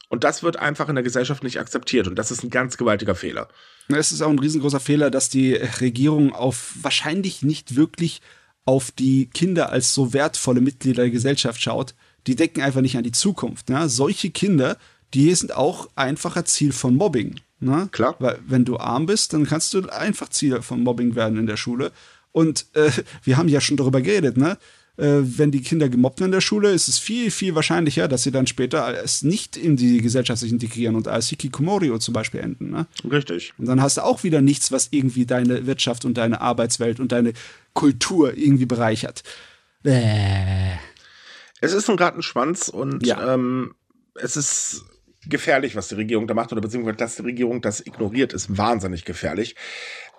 Und das wird einfach in der Gesellschaft nicht akzeptiert. Und das ist ein ganz gewaltiger Fehler. Es ist auch ein riesengroßer Fehler, dass die Regierung auf wahrscheinlich nicht wirklich auf die Kinder als so wertvolle Mitglieder der Gesellschaft schaut, die denken einfach nicht an die Zukunft. Ne? Solche Kinder, die sind auch einfacher Ziel von Mobbing. Ne? Klar. Weil wenn du arm bist, dann kannst du einfach Ziel von Mobbing werden in der Schule. Und äh, wir haben ja schon darüber geredet, ne? äh, wenn die Kinder gemobbt werden in der Schule, ist es viel, viel wahrscheinlicher, dass sie dann später es nicht in die Gesellschaft sich integrieren und als Hikikomorio zum Beispiel enden. Ne? Richtig. Und dann hast du auch wieder nichts, was irgendwie deine Wirtschaft und deine Arbeitswelt und deine Kultur irgendwie bereichert. Bäh. Es ist ein Rattenschwanz und Ja. ähm, es ist gefährlich, was die Regierung da macht, oder beziehungsweise, dass die Regierung das ignoriert, ist wahnsinnig gefährlich.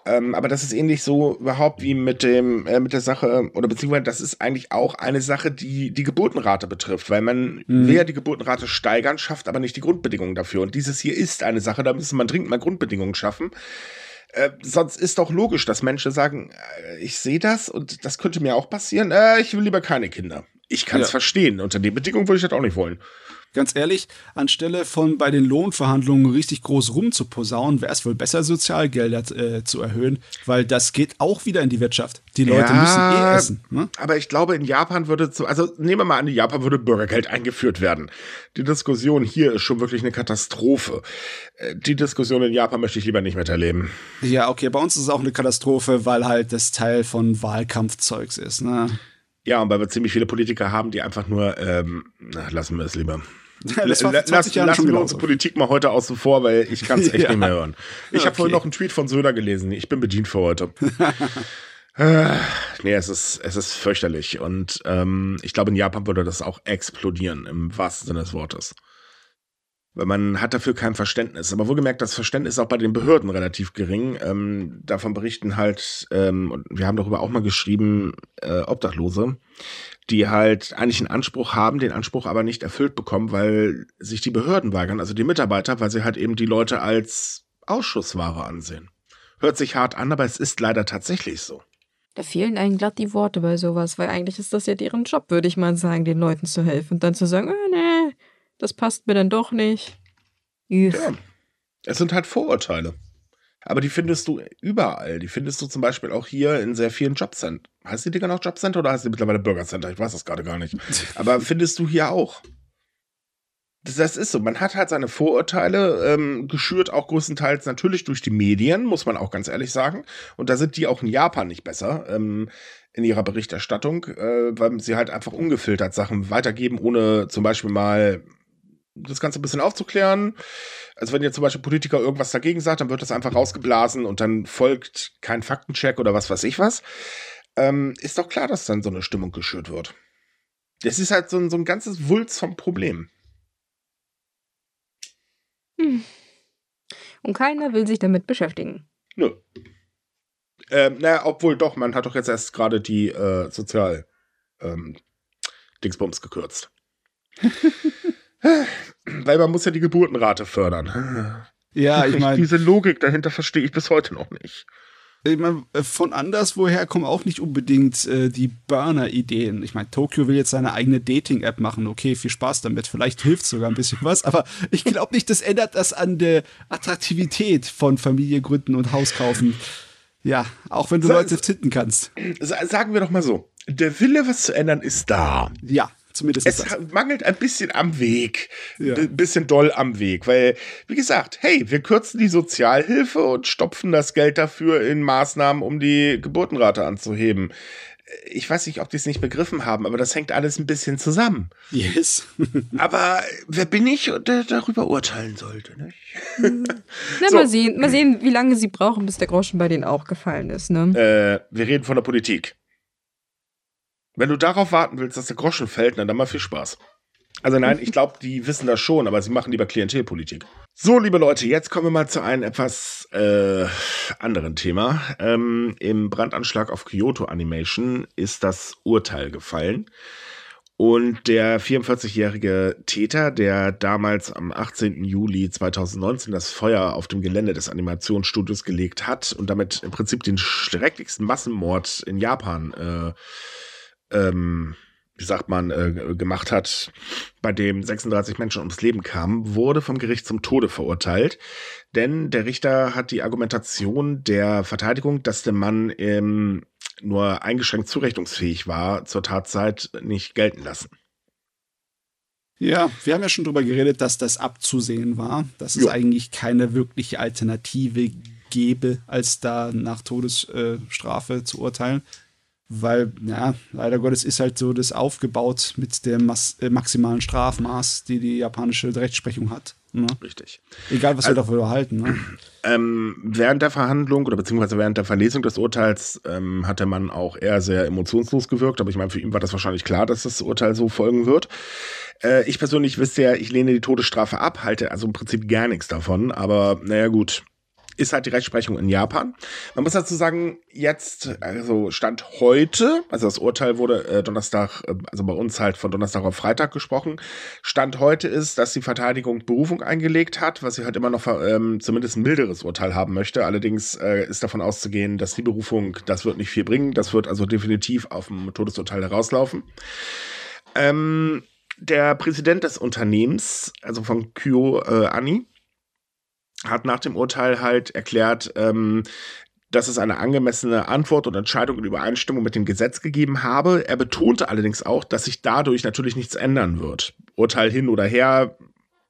Ähm, aber das ist ähnlich so überhaupt wie mit dem äh, mit der Sache oder beziehungsweise das ist eigentlich auch eine Sache, die die Geburtenrate betrifft, weil man will ja die Geburtenrate steigern, schafft aber nicht die Grundbedingungen dafür. Und dieses hier ist eine Sache, da müsste man dringend mal Grundbedingungen schaffen. Äh, sonst ist doch logisch, dass Menschen sagen, äh, ich sehe das und das könnte mir auch passieren. Äh, ich will lieber keine Kinder. Ich kann es Ja. verstehen. Unter den Bedingungen würde ich das auch nicht wollen. Ganz ehrlich, anstelle von bei den Lohnverhandlungen richtig groß rumzuposaunen, wäre es wohl besser, Sozialgelder äh, zu erhöhen, weil das geht auch wieder in die Wirtschaft. Die Leute müssen eh essen. Ne? Aber ich glaube, in Japan würde zu, also nehmen wir mal an, in Japan würde Bürgergeld eingeführt werden. Die Diskussion hier ist schon wirklich eine Katastrophe. Äh, Die Diskussion in Japan möchte ich lieber nicht miterleben. Ja, okay, bei uns ist es auch eine Katastrophe, weil halt das Teil von Wahlkampfzeugs ist. Ne? Ja, und weil wir ziemlich viele Politiker haben, die einfach nur, ähm, na, lassen wir es lieber. Das war vor 20 Lass, lassen wir unsere Politik mal heute außen vor, weil ich kann es echt Ja. nicht mehr hören. Ich habe Okay. vorhin noch einen Tweet von Söder gelesen. Ich bin bedient für heute. Äh, nee, es ist, es ist fürchterlich. Und ähm, ich glaube, in Japan würde das auch explodieren, im wahrsten Sinne des Wortes. Weil man hat dafür kein Verständnis. Aber wohlgemerkt, das Verständnis ist auch bei den Behörden relativ gering. Ähm, davon berichten halt, ähm, und wir haben darüber auch mal geschrieben, äh, Obdachlose, die halt eigentlich einen Anspruch haben, den Anspruch aber nicht erfüllt bekommen, weil sich die Behörden weigern, also die Mitarbeiter, weil sie halt eben die Leute als Ausschussware ansehen. Hört sich hart an, aber es ist leider tatsächlich so. Da fehlen einem glatt die Worte bei sowas, weil eigentlich ist das ja deren Job, würde ich mal sagen, den Leuten zu helfen. Und dann zu sagen, oh, nee, das passt mir dann doch nicht. Üff. Ja. Es sind halt Vorurteile. Aber die findest du überall. Die findest du zum Beispiel auch hier in sehr vielen Jobcenter. Heißt die Dinger noch Jobcenter oder heißt die mittlerweile Bürgercenter? Ich weiß das gerade gar nicht. Aber findest du hier auch. Das, das ist so. Man hat halt seine Vorurteile, ähm, geschürt auch größtenteils natürlich durch die Medien, muss man auch ganz ehrlich sagen. Und da sind die auch in Japan nicht besser ähm, in ihrer Berichterstattung, äh, weil sie halt einfach ungefiltert Sachen weitergeben, ohne zum Beispiel mal das Ganze ein bisschen aufzuklären. Also wenn jetzt zum Beispiel Politiker irgendwas dagegen sagt, dann wird das einfach rausgeblasen und dann folgt kein Faktencheck oder was weiß ich was. Ähm, ist doch klar, dass dann so eine Stimmung geschürt wird. Das ist halt so ein, so ein ganzes Wulst vom Problem. Und keiner will sich damit beschäftigen. Nö. Ähm, naja, obwohl doch, man hat doch jetzt erst gerade die äh, Sozial ähm, gekürzt. Weil man muss ja die Geburtenrate fördern. Ja, ich meine, Diese Logik dahinter verstehe ich bis heute noch nicht. ich mein, äh, von anderswoher kommen auch nicht unbedingt äh, die Burner-Ideen. Ich meine, Tokio will jetzt seine eigene Dating-App machen. Okay, viel Spaß damit. Vielleicht hilft sogar ein bisschen was, aber ich glaube nicht, das ändert das an der Attraktivität von Familie gründen und Haus kaufen. Ja, auch wenn du So, Leute finden kannst. Sa- Sagen wir doch mal so: Der Wille, was zu ändern, ist da. Ja, zumindest Es das. mangelt ein bisschen am Weg. Ja. Ein bisschen doll am Weg. Weil, wie gesagt, hey, wir kürzen die Sozialhilfe und stopfen das Geld dafür in Maßnahmen, um die Geburtenrate anzuheben. Ich weiß nicht, ob die es nicht begriffen haben, aber das hängt alles ein bisschen zusammen. Yes. Aber wer bin ich, der darüber urteilen sollte? Nicht? Na, So. mal sehen, mal sehen, wie lange sie brauchen, bis der Groschen bei denen auch gefallen ist, ne? Äh, wir reden von der Politik. Wenn du darauf warten willst, dass der Groschen fällt, na, dann mal viel Spaß. Also nein, ich glaube, die wissen das schon, aber sie machen lieber Klientelpolitik. So, liebe Leute, jetzt kommen wir mal zu einem etwas äh, anderen Thema. Ähm, Im Brandanschlag auf Kyoto Animation ist das Urteil gefallen. Und der 44-jährige Täter, der damals am 18. Juli 2019 das Feuer auf dem Gelände des Animationsstudios gelegt hat und damit im Prinzip den schrecklichsten Massenmord in Japan, äh, ähm, wie sagt man, äh, gemacht hat, bei dem 36 Menschen ums Leben kamen, wurde vom Gericht zum Tode verurteilt. Denn der Richter hat die Argumentation der Verteidigung, dass der Mann ähm, nur eingeschränkt zurechnungsfähig war, zur Tatzeit nicht gelten lassen. Ja, wir haben ja schon drüber geredet, dass das abzusehen war, dass es Jo. eigentlich keine wirkliche Alternative gäbe, als da nach Todesstrafe zu urteilen. Weil, ja, leider Gottes ist halt so das aufgebaut mit dem Mas äh, maximalen Strafmaß, die die japanische Rechtsprechung hat. Ne? Richtig. Egal, was wir also, davon halten. Ne? Ähm, während der Verhandlung oder beziehungsweise während der Verlesung des Urteils ähm, hat der Mann auch eher sehr emotionslos gewirkt, aber ich meine, für ihn war das wahrscheinlich klar, dass das Urteil so folgen wird. Äh, ich persönlich wisst ja, ich lehne die Todesstrafe ab, halte also im Prinzip gar nichts davon, aber naja gut, ist halt die Rechtsprechung in Japan. Man muss dazu sagen, jetzt, also Stand heute, also das Urteil wurde äh, Donnerstag, äh, also bei uns halt von Donnerstag auf Freitag gesprochen. Stand heute ist, dass die Verteidigung Berufung eingelegt hat, was sie halt immer noch ähm, zumindest ein milderes Urteil haben möchte. Allerdings äh, ist davon auszugehen, dass die Berufung, das wird nicht viel bringen. Das wird also definitiv auf dem Todesurteil herauslaufen. Ähm, der Präsident des Unternehmens, also von Kyo äh, Ani, hat nach dem Urteil halt erklärt, ähm, dass es eine angemessene Antwort und Entscheidung in Übereinstimmung mit dem Gesetz gegeben habe. Er betonte allerdings auch, dass sich dadurch natürlich nichts ändern wird. Urteil hin oder her,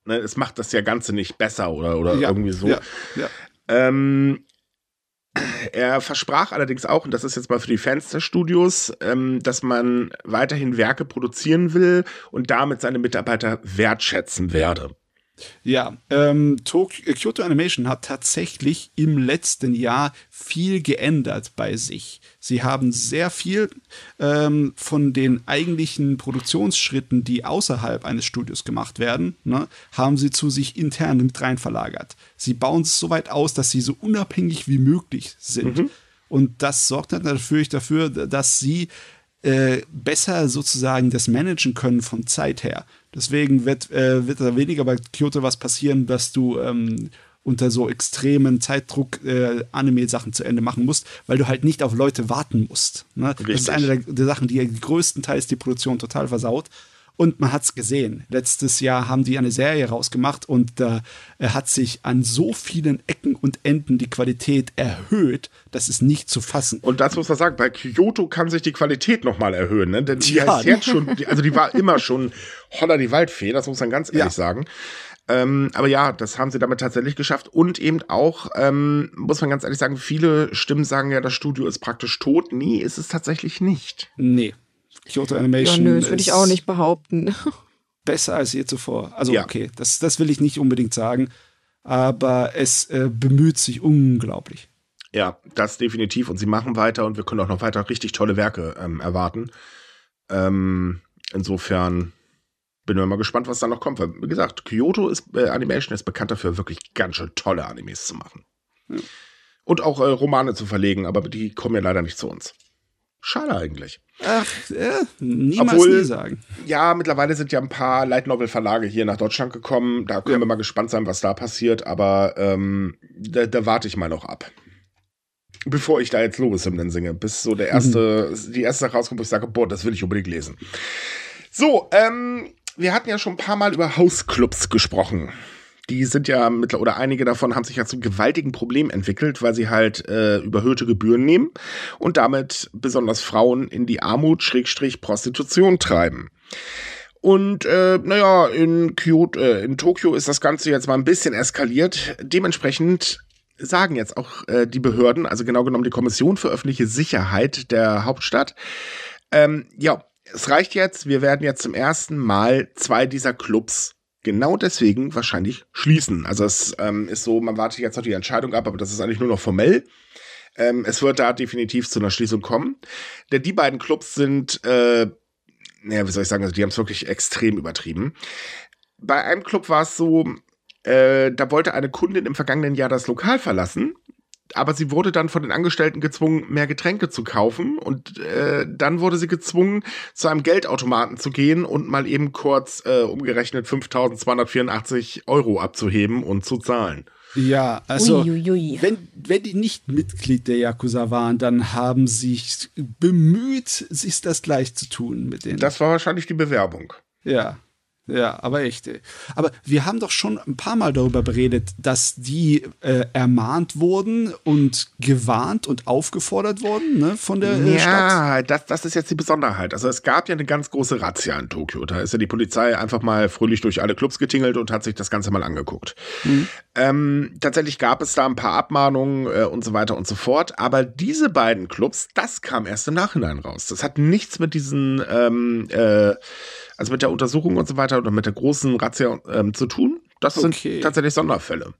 ne, es macht das ja Ganze nicht besser oder, oder ja, irgendwie so. Ja, ja. Ähm, er versprach allerdings auch, und das ist jetzt mal für die Fans des Studios, ähm, dass man weiterhin Werke produzieren will und damit seine Mitarbeiter wertschätzen werde. Ja, ähm, Tokyo, Kyoto Animation hat tatsächlich im letzten Jahr viel geändert bei sich. Sie haben sehr viel ähm, von den eigentlichen Produktionsschritten, die außerhalb eines Studios gemacht werden, ne, haben sie zu sich intern mit rein verlagert. Sie bauen es so weit aus, dass sie so unabhängig wie möglich sind. Mhm. Und das sorgt natürlich dafür, dass sie äh, besser sozusagen das managen können von Zeit her. Deswegen wird, äh, wird da weniger bei Kyoto was passieren, dass du ähm, unter so extremen Zeitdruck äh, Anime-Sachen zu Ende machen musst, weil du halt nicht auf Leute warten musst. Ne? Das ist eine der, der, Sachen, die größtenteils die Produktion total versaut. Und man hat es gesehen. Letztes Jahr haben die eine Serie rausgemacht und da äh, hat sich an so vielen Ecken und Enden die Qualität erhöht, das ist nicht zu fassen. Und das muss man sagen, bei Kyoto kann sich die Qualität nochmal erhöhen, ne? Denn die ja, heißt jetzt schon, also die war immer schon holler die Waldfee, das muss man ganz ehrlich ja. sagen. Ähm, aber ja, das haben sie damit tatsächlich geschafft. Und eben auch, ähm, muss man ganz ehrlich sagen, viele Stimmen sagen ja, das Studio ist praktisch tot. Nee, ist es tatsächlich nicht. Nee, Kyoto Animation. Ja, nö, das würde ich auch nicht behaupten. Besser als je zuvor. Also, ja. okay, das, das will ich nicht unbedingt sagen, aber es äh, bemüht sich unglaublich. Ja, das definitiv. Und sie machen weiter und wir können auch noch weiter richtig tolle Werke ähm, erwarten. Ähm, insofern bin ich mal gespannt, was da noch kommt. Weil, wie gesagt, Kyoto ist, äh, Animation ist bekannt dafür, wirklich ganz schön tolle Animes zu machen. Ja. Und auch äh, Romane zu verlegen, aber die kommen ja leider nicht zu uns. Schade eigentlich. Ach, äh, niemals Obwohl, nie sagen. Ja, mittlerweile sind ja ein paar Light Novel Verlage hier nach Deutschland gekommen. Da können ja. wir mal gespannt sein, was da passiert. Aber ähm, da, da warte ich mal noch ab. Bevor ich da jetzt Lobeshymnen singe, bis so der erste, mhm. die erste Sache rauskommt, wo ich sage, boah, das will ich unbedingt lesen. So, ähm, wir hatten ja schon ein paar Mal über Hausclubs gesprochen die sind ja mit, oder einige davon haben sich ja zu gewaltigen Problemen entwickelt, weil sie halt äh, überhöhte Gebühren nehmen und damit besonders Frauen in die Armut, Schrägstrich, Prostitution treiben. Und äh, naja, in Kyoto, äh, in Tokio ist das Ganze jetzt mal ein bisschen eskaliert. Dementsprechend sagen jetzt auch äh, die Behörden, also genau genommen die Kommission für öffentliche Sicherheit der Hauptstadt, ähm, ja, es reicht jetzt, wir werden jetzt zum ersten Mal zwei dieser Clubs genau deswegen wahrscheinlich schließen. Also es ähm, ist so, man wartet jetzt noch die Entscheidung ab, aber das ist eigentlich nur noch formell. Ähm, es wird da definitiv zu einer Schließung kommen. Denn die beiden Clubs sind, äh, naja, wie soll ich sagen, also die haben es wirklich extrem übertrieben. Bei einem Club war es so, äh, da wollte eine Kundin im vergangenen Jahr das Lokal verlassen aber sie wurde dann von den Angestellten gezwungen, mehr Getränke zu kaufen und äh, dann wurde sie gezwungen, zu einem Geldautomaten zu gehen und mal eben kurz äh, umgerechnet 5.284 Euro abzuheben und zu zahlen. Ja, also Uiuiui. wenn, wenn die nicht Mitglied der Yakuza waren, dann haben sie sich bemüht, sich das gleich zu tun mit denen. Das war wahrscheinlich die Bewerbung. Ja. Ja, aber echt. Aber wir haben doch schon ein paar Mal darüber beredet, dass die äh, ermahnt wurden und gewarnt und aufgefordert wurden ne, von der äh, ja, Stadt. Ja, das, das ist jetzt die Besonderheit. Also es gab ja eine ganz große Razzia in Tokio. Da ist ja die Polizei einfach mal fröhlich durch alle Clubs getingelt und hat sich das Ganze mal angeguckt. Mhm. Ähm, tatsächlich gab es da ein paar Abmahnungen äh, und so weiter und so fort. Aber diese beiden Clubs, das kam erst im Nachhinein raus. Das hat nichts mit diesen ähm, äh, also mit der Untersuchung und so weiter oder mit der großen Razzia ähm, zu tun. Das okay. sind tatsächlich Sonderfälle.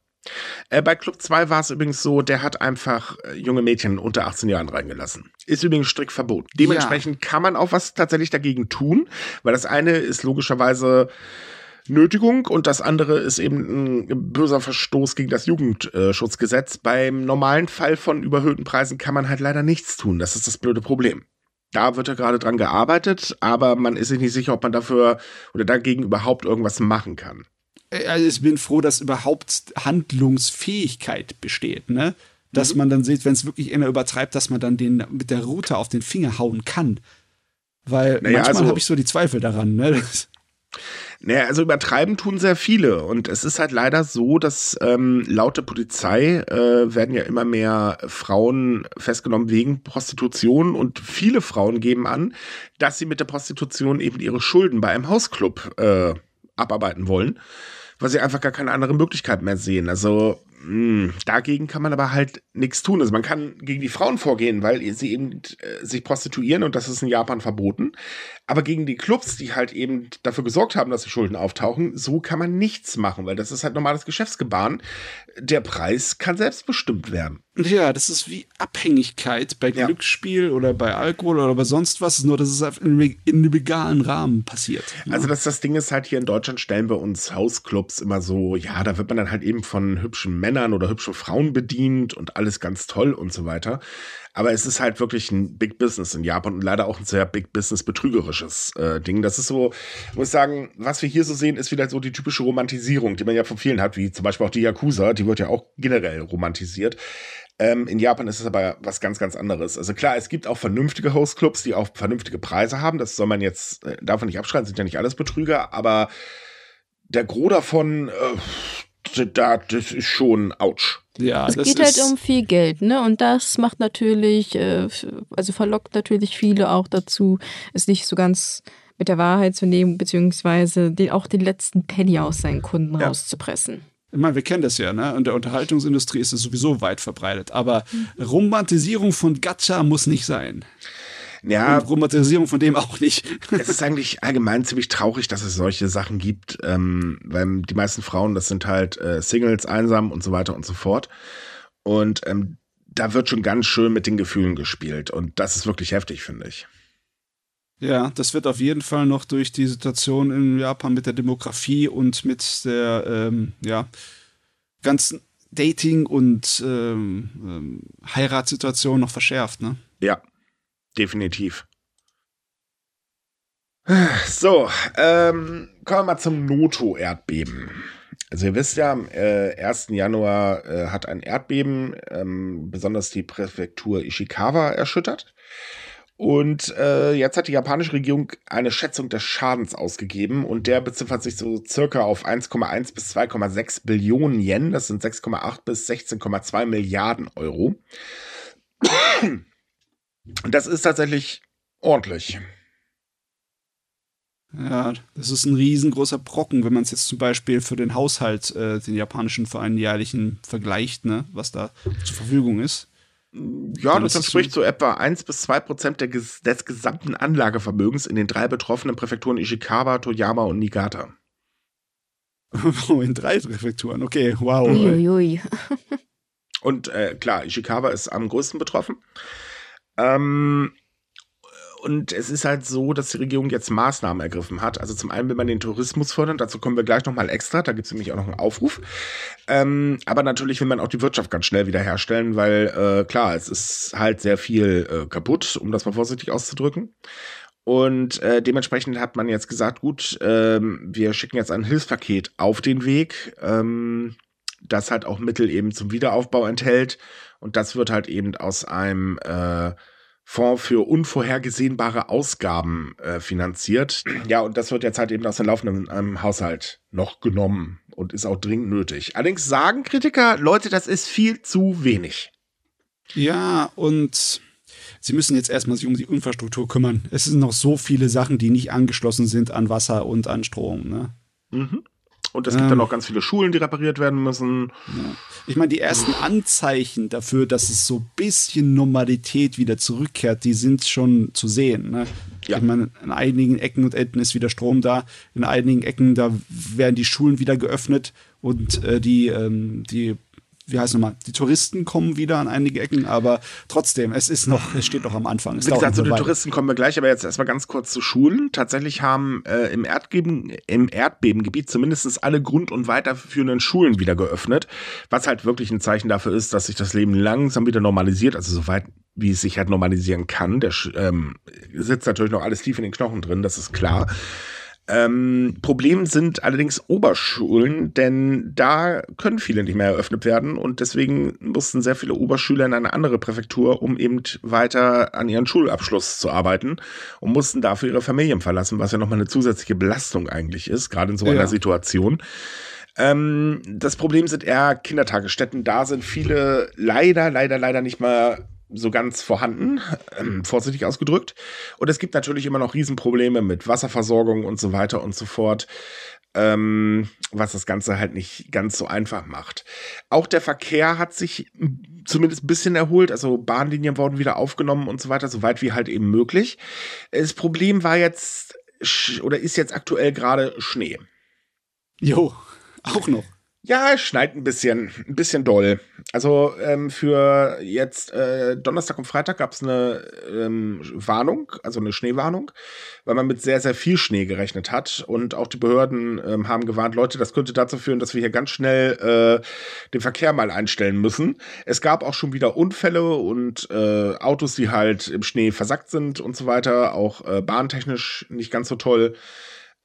Äh, bei Club 2 war es übrigens so, der hat einfach äh, junge Mädchen unter 18 Jahren reingelassen. Ist übrigens strikt verboten. Dementsprechend ja. kann man auch was tatsächlich dagegen tun, weil das eine ist logischerweise Nötigung und das andere ist eben ein böser Verstoß gegen das Jugendschutzgesetz. Beim normalen Fall von überhöhten Preisen kann man halt leider nichts tun. Das ist das blöde Problem. Da wird ja gerade dran gearbeitet, aber man ist sich nicht sicher, ob man dafür oder dagegen überhaupt irgendwas machen kann. Also ich bin froh, dass überhaupt Handlungsfähigkeit besteht, ne? Dass mhm. man dann sieht, wenn es wirklich einer übertreibt, dass man dann den mit der Route auf den Finger hauen kann. Weil naja, manchmal also, habe ich so die Zweifel daran, ne? Naja, also übertreiben tun sehr viele. Und es ist halt leider so, dass ähm, laut der Polizei äh, werden ja immer mehr Frauen festgenommen wegen Prostitution. Und viele Frauen geben an, dass sie mit der Prostitution eben ihre Schulden bei einem Hausclub äh, abarbeiten wollen, weil sie einfach gar keine andere Möglichkeit mehr sehen. Also dagegen kann man aber halt nichts tun. Also man kann gegen die Frauen vorgehen, weil sie eben äh, sich prostituieren und das ist in Japan verboten. Aber gegen die Clubs, die halt eben dafür gesorgt haben, dass die Schulden auftauchen, so kann man nichts machen, weil das ist halt normales Geschäftsgebaren. Der Preis kann selbst bestimmt werden. Ja, das ist wie Abhängigkeit bei ja. Glücksspiel oder bei Alkohol oder bei sonst was, nur dass es in, in einem legalen Rahmen passiert. Ja. Also das, das Ding ist halt hier in Deutschland stellen wir uns Hausclubs immer so, ja, da wird man dann halt eben von hübschen Männern oder hübschen Frauen bedient und alles ganz toll und so weiter. Aber es ist halt wirklich ein Big Business in Japan und leider auch ein sehr Big Business betrügerisches äh, Ding. Das ist so, ich muss sagen, was wir hier so sehen, ist wieder so die typische Romantisierung, die man ja von vielen hat, wie zum Beispiel auch die Yakuza, die wird ja auch generell romantisiert. Ähm, in Japan ist es aber was ganz, ganz anderes. Also klar, es gibt auch vernünftige Hostclubs, die auch vernünftige Preise haben. Das soll man jetzt, äh, davon nicht abschreiben, sind ja nicht alles Betrüger, aber der Gros davon, äh, da, das ist schon ouch. Ja, es geht halt um viel Geld, ne? Und das macht natürlich, äh, also verlockt natürlich viele auch dazu, es nicht so ganz mit der Wahrheit zu nehmen, beziehungsweise den, auch den letzten Penny aus seinen Kunden ja. rauszupressen. Ich meine, wir kennen das ja, ne? In der Unterhaltungsindustrie ist es sowieso weit verbreitet. Aber Romantisierung von Gacha muss nicht sein. Ja. Und Romantisierung von dem auch nicht. es ist eigentlich allgemein ziemlich traurig, dass es solche Sachen gibt, ähm, weil die meisten Frauen, das sind halt äh, Singles, einsam und so weiter und so fort. Und ähm, da wird schon ganz schön mit den Gefühlen gespielt. Und das ist wirklich heftig, finde ich. Ja, das wird auf jeden Fall noch durch die Situation in Japan mit der Demografie und mit der ähm, ja, ganzen Dating- und ähm, ähm, Heiratssituation noch verschärft, ne? Ja, definitiv. So, ähm, kommen wir mal zum Noto-Erdbeben. Also ihr wisst ja, am äh, 1. Januar äh, hat ein Erdbeben ähm, besonders die Präfektur Ishikawa erschüttert. Und äh, jetzt hat die japanische Regierung eine Schätzung des Schadens ausgegeben und der beziffert sich so circa auf 1,1 bis 2,6 Billionen Yen. Das sind 6,8 bis 16,2 Milliarden Euro. Und das ist tatsächlich ordentlich. Ja, das ist ein riesengroßer Brocken, wenn man es jetzt zum Beispiel für den Haushalt, äh, den japanischen Verein jährlichen vergleicht, ne, was da zur Verfügung ist. Ja, das entspricht so etwa 1 bis 2 Prozent des gesamten Anlagevermögens in den drei betroffenen Präfekturen Ishikawa, Toyama und Niigata. Oh, in drei Präfekturen, okay, wow. Uiuiui. und äh, klar, Ishikawa ist am größten betroffen. Ähm, und es ist halt so, dass die Regierung jetzt Maßnahmen ergriffen hat. Also zum einen will man den Tourismus fördern, dazu kommen wir gleich nochmal extra, da gibt es nämlich auch noch einen Aufruf. Ähm, aber natürlich will man auch die Wirtschaft ganz schnell wiederherstellen, weil äh, klar, es ist halt sehr viel äh, kaputt, um das mal vorsichtig auszudrücken. Und äh, dementsprechend hat man jetzt gesagt, gut, ähm, wir schicken jetzt ein Hilfspaket auf den Weg, ähm, das halt auch Mittel eben zum Wiederaufbau enthält. Und das wird halt eben aus einem äh, Fonds für unvorhergesehbare Ausgaben äh, finanziert. Ja, und das wird jetzt halt eben aus dem laufenden ähm, Haushalt noch genommen und ist auch dringend nötig. Allerdings sagen Kritiker, Leute, das ist viel zu wenig. Ja, und sie müssen jetzt erstmal sich um die Infrastruktur kümmern. Es sind noch so viele Sachen, die nicht angeschlossen sind an Wasser und an Strom. Ne? Mhm. Und es gibt ähm, dann auch ganz viele Schulen, die repariert werden müssen. Ja. Ich meine, die ersten Anzeichen dafür, dass es so ein bisschen Normalität wieder zurückkehrt, die sind schon zu sehen. Ne? Ja. Ich meine, in einigen Ecken und Enden ist wieder Strom da. In einigen Ecken, da werden die Schulen wieder geöffnet und äh, die, ähm, die wie heißt nochmal, die Touristen kommen wieder an einige Ecken, aber trotzdem, es ist noch, es steht noch am Anfang. Es wie gesagt, zu den Touristen kommen wir gleich, aber jetzt erstmal ganz kurz zu Schulen. Tatsächlich haben äh, im, Erdbeben, im Erdbebengebiet zumindest alle Grund- und weiterführenden Schulen wieder geöffnet, was halt wirklich ein Zeichen dafür ist, dass sich das Leben langsam wieder normalisiert, also soweit wie es sich halt normalisieren kann. Der ähm, sitzt natürlich noch alles tief in den Knochen drin, das ist klar. Ähm, Problem sind allerdings Oberschulen, denn da können viele nicht mehr eröffnet werden und deswegen mussten sehr viele Oberschüler in eine andere Präfektur, um eben weiter an ihren Schulabschluss zu arbeiten und mussten dafür ihre Familien verlassen, was ja nochmal eine zusätzliche Belastung eigentlich ist, gerade in so einer ja. Situation. Ähm, das Problem sind eher Kindertagesstätten. Da sind viele leider, leider, leider nicht mal so ganz vorhanden, ähm, vorsichtig ausgedrückt. Und es gibt natürlich immer noch Riesenprobleme mit Wasserversorgung und so weiter und so fort, ähm, was das Ganze halt nicht ganz so einfach macht. Auch der Verkehr hat sich zumindest ein bisschen erholt, also Bahnlinien wurden wieder aufgenommen und so weiter, soweit wie halt eben möglich. Das Problem war jetzt oder ist jetzt aktuell gerade Schnee. Jo, auch noch. Ja, es schneit ein bisschen, ein bisschen doll. Also ähm, für jetzt äh, Donnerstag und Freitag gab es eine ähm, Warnung, also eine Schneewarnung, weil man mit sehr, sehr viel Schnee gerechnet hat. Und auch die Behörden ähm, haben gewarnt, Leute, das könnte dazu führen, dass wir hier ganz schnell äh, den Verkehr mal einstellen müssen. Es gab auch schon wieder Unfälle und äh, Autos, die halt im Schnee versackt sind und so weiter, auch äh, bahntechnisch nicht ganz so toll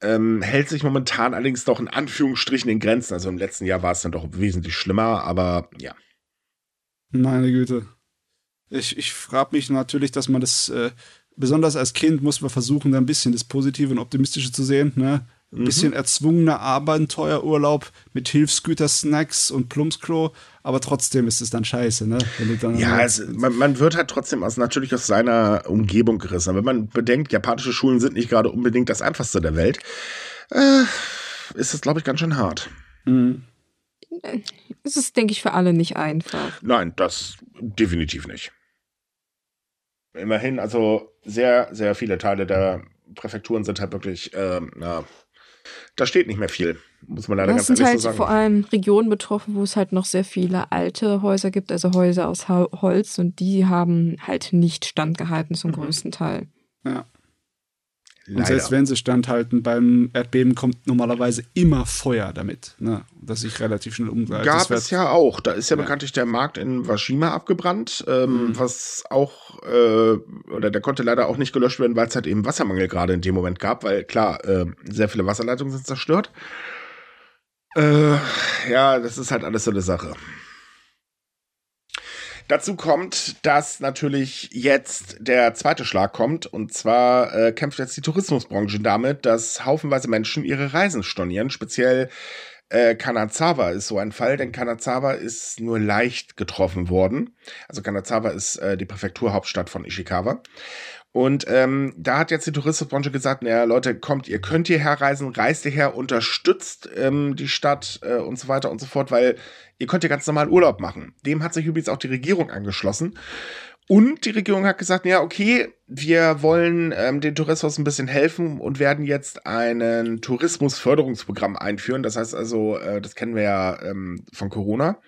ähm, hält sich momentan allerdings doch in Anführungsstrichen in Grenzen. Also im letzten Jahr war es dann doch wesentlich schlimmer, aber ja. Meine Güte. Ich, ich frage mich natürlich, dass man das, äh, besonders als Kind, muss man versuchen, da ein bisschen das Positive und Optimistische zu sehen. Ne? Ein mhm. bisschen erzwungener Abenteuerurlaub mit Hilfsgüter-Snacks und Plumpsklo, aber trotzdem ist es dann scheiße, ne? ja, es, man, man, wird halt trotzdem aus, natürlich aus seiner Umgebung gerissen. Wenn man bedenkt, japanische Schulen sind nicht gerade unbedingt das einfachste der Welt, äh, ist es, glaube ich, ganz schön hart. Mhm. Es ist, denke ich, für alle nicht einfach. Nein, das definitiv nicht. Immerhin, also sehr, sehr viele Teile der Präfekturen sind halt wirklich, äh, na, da steht nicht mehr viel, muss man leider das ganz ehrlich halt so sagen. vor allem Regionen betroffen, wo es halt noch sehr viele alte Häuser gibt, also Häuser aus Holz und die haben halt nicht standgehalten zum mhm. größten Teil. Ja. Leider. Und selbst wenn sie standhalten, beim Erdbeben kommt normalerweise immer Feuer damit, ne? dass sich relativ schnell umgreift. Gab es ja auch. Da ist ja, ja, bekanntlich der Markt in Washima abgebrannt, ähm, mhm. was auch, äh, oder der konnte leider auch nicht gelöscht werden, weil es halt eben Wassermangel gerade in dem Moment gab, weil klar, äh, sehr viele Wasserleitungen sind zerstört. Äh, ja, das ist halt alles so eine Sache. Dazu kommt, dass natürlich jetzt der zweite Schlag kommt. Und zwar äh, kämpft jetzt die Tourismusbranche damit, dass haufenweise Menschen ihre Reisen stornieren. Speziell äh, Kanazawa ist so ein Fall, denn Kanazawa ist nur leicht getroffen worden. Also Kanazawa ist äh, die Präfekturhauptstadt von Ishikawa. Und ähm, da hat jetzt die Tourismusbranche gesagt, naja, Leute, kommt, ihr könnt hierher reisen, reist hierher, unterstützt ähm, die Stadt äh, und so weiter und so fort, weil ihr könnt ja ganz normal Urlaub machen. Dem hat sich übrigens auch die Regierung angeschlossen. Und die Regierung hat gesagt, ja, okay, wir wollen ähm, den Tourismus ein bisschen helfen und werden jetzt ein Tourismusförderungsprogramm einführen. Das heißt also, äh, das kennen wir ja ähm, von Corona.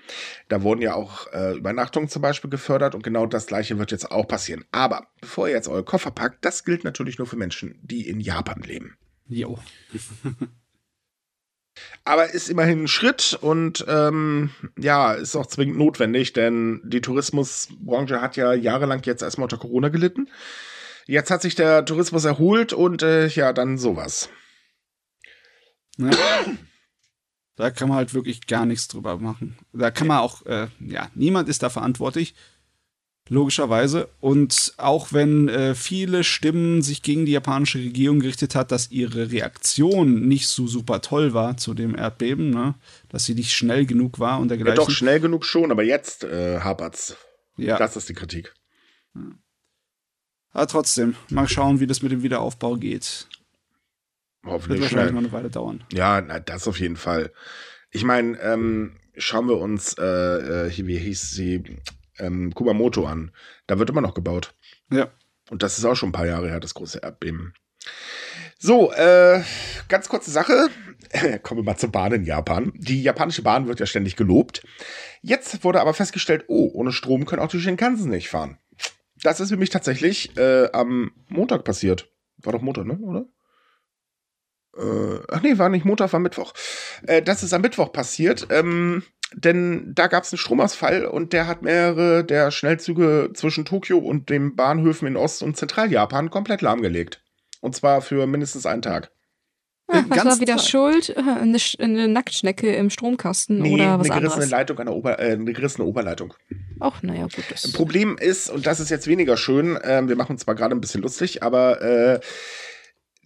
Da wurden ja auch äh, Übernachtungen zum Beispiel gefördert und genau das gleiche wird jetzt auch passieren. Aber bevor ihr jetzt eure Koffer packt, das gilt natürlich nur für Menschen, die in Japan leben. Jo. Aber ist immerhin ein Schritt und ähm, ja, ist auch zwingend notwendig, denn die Tourismusbranche hat ja jahrelang jetzt erstmal unter Corona gelitten. Jetzt hat sich der Tourismus erholt und äh, ja, dann sowas. Ja. Da kann man halt wirklich gar nichts drüber machen. Da kann man auch, äh, ja, niemand ist da verantwortlich. Logischerweise. Und auch wenn äh, viele Stimmen sich gegen die japanische Regierung gerichtet hat, dass ihre Reaktion nicht so super toll war zu dem Erdbeben, ne? dass sie nicht schnell genug war und dergleichen. Ja, doch, schnell genug schon, aber jetzt äh, hapert's. Ja. Das ist die Kritik. Aber trotzdem, mal schauen, wie das mit dem Wiederaufbau geht. Wird Hoffentlich wahrscheinlich schnell. noch eine Weile dauern. Ja, na, das auf jeden Fall. Ich meine, ähm, schauen wir uns, äh, äh, wie hieß sie, ähm, Kumamoto an. Da wird immer noch gebaut. Ja. Und das ist auch schon ein paar Jahre her, das große Erdbeben. So, äh, ganz kurze Sache. Kommen wir mal zur Bahn in Japan. Die japanische Bahn wird ja ständig gelobt. Jetzt wurde aber festgestellt, oh, ohne Strom können auch die Shinkansen nicht fahren. Das ist für mich tatsächlich äh, am Montag passiert. War doch Montag, ne? Oder? Äh, ach nee, war nicht Montag, war Mittwoch. Äh, das ist am Mittwoch passiert. Ähm, denn da gab es einen Stromausfall und der hat mehrere der Schnellzüge zwischen Tokio und den Bahnhöfen in Ost- und Zentraljapan komplett lahmgelegt. Und zwar für mindestens einen Tag. Den was war wieder Tag. schuld? Äh, Eine, eine Nacktschnecke im Stromkasten Nee, oder was eine gerissene anderes? Leitung an der Ober äh, eine gerissene Oberleitung. Ach, naja, gut. Das Problem ist, und das ist jetzt weniger schön, ähm, wir machen uns zwar gerade ein bisschen lustig, aber äh,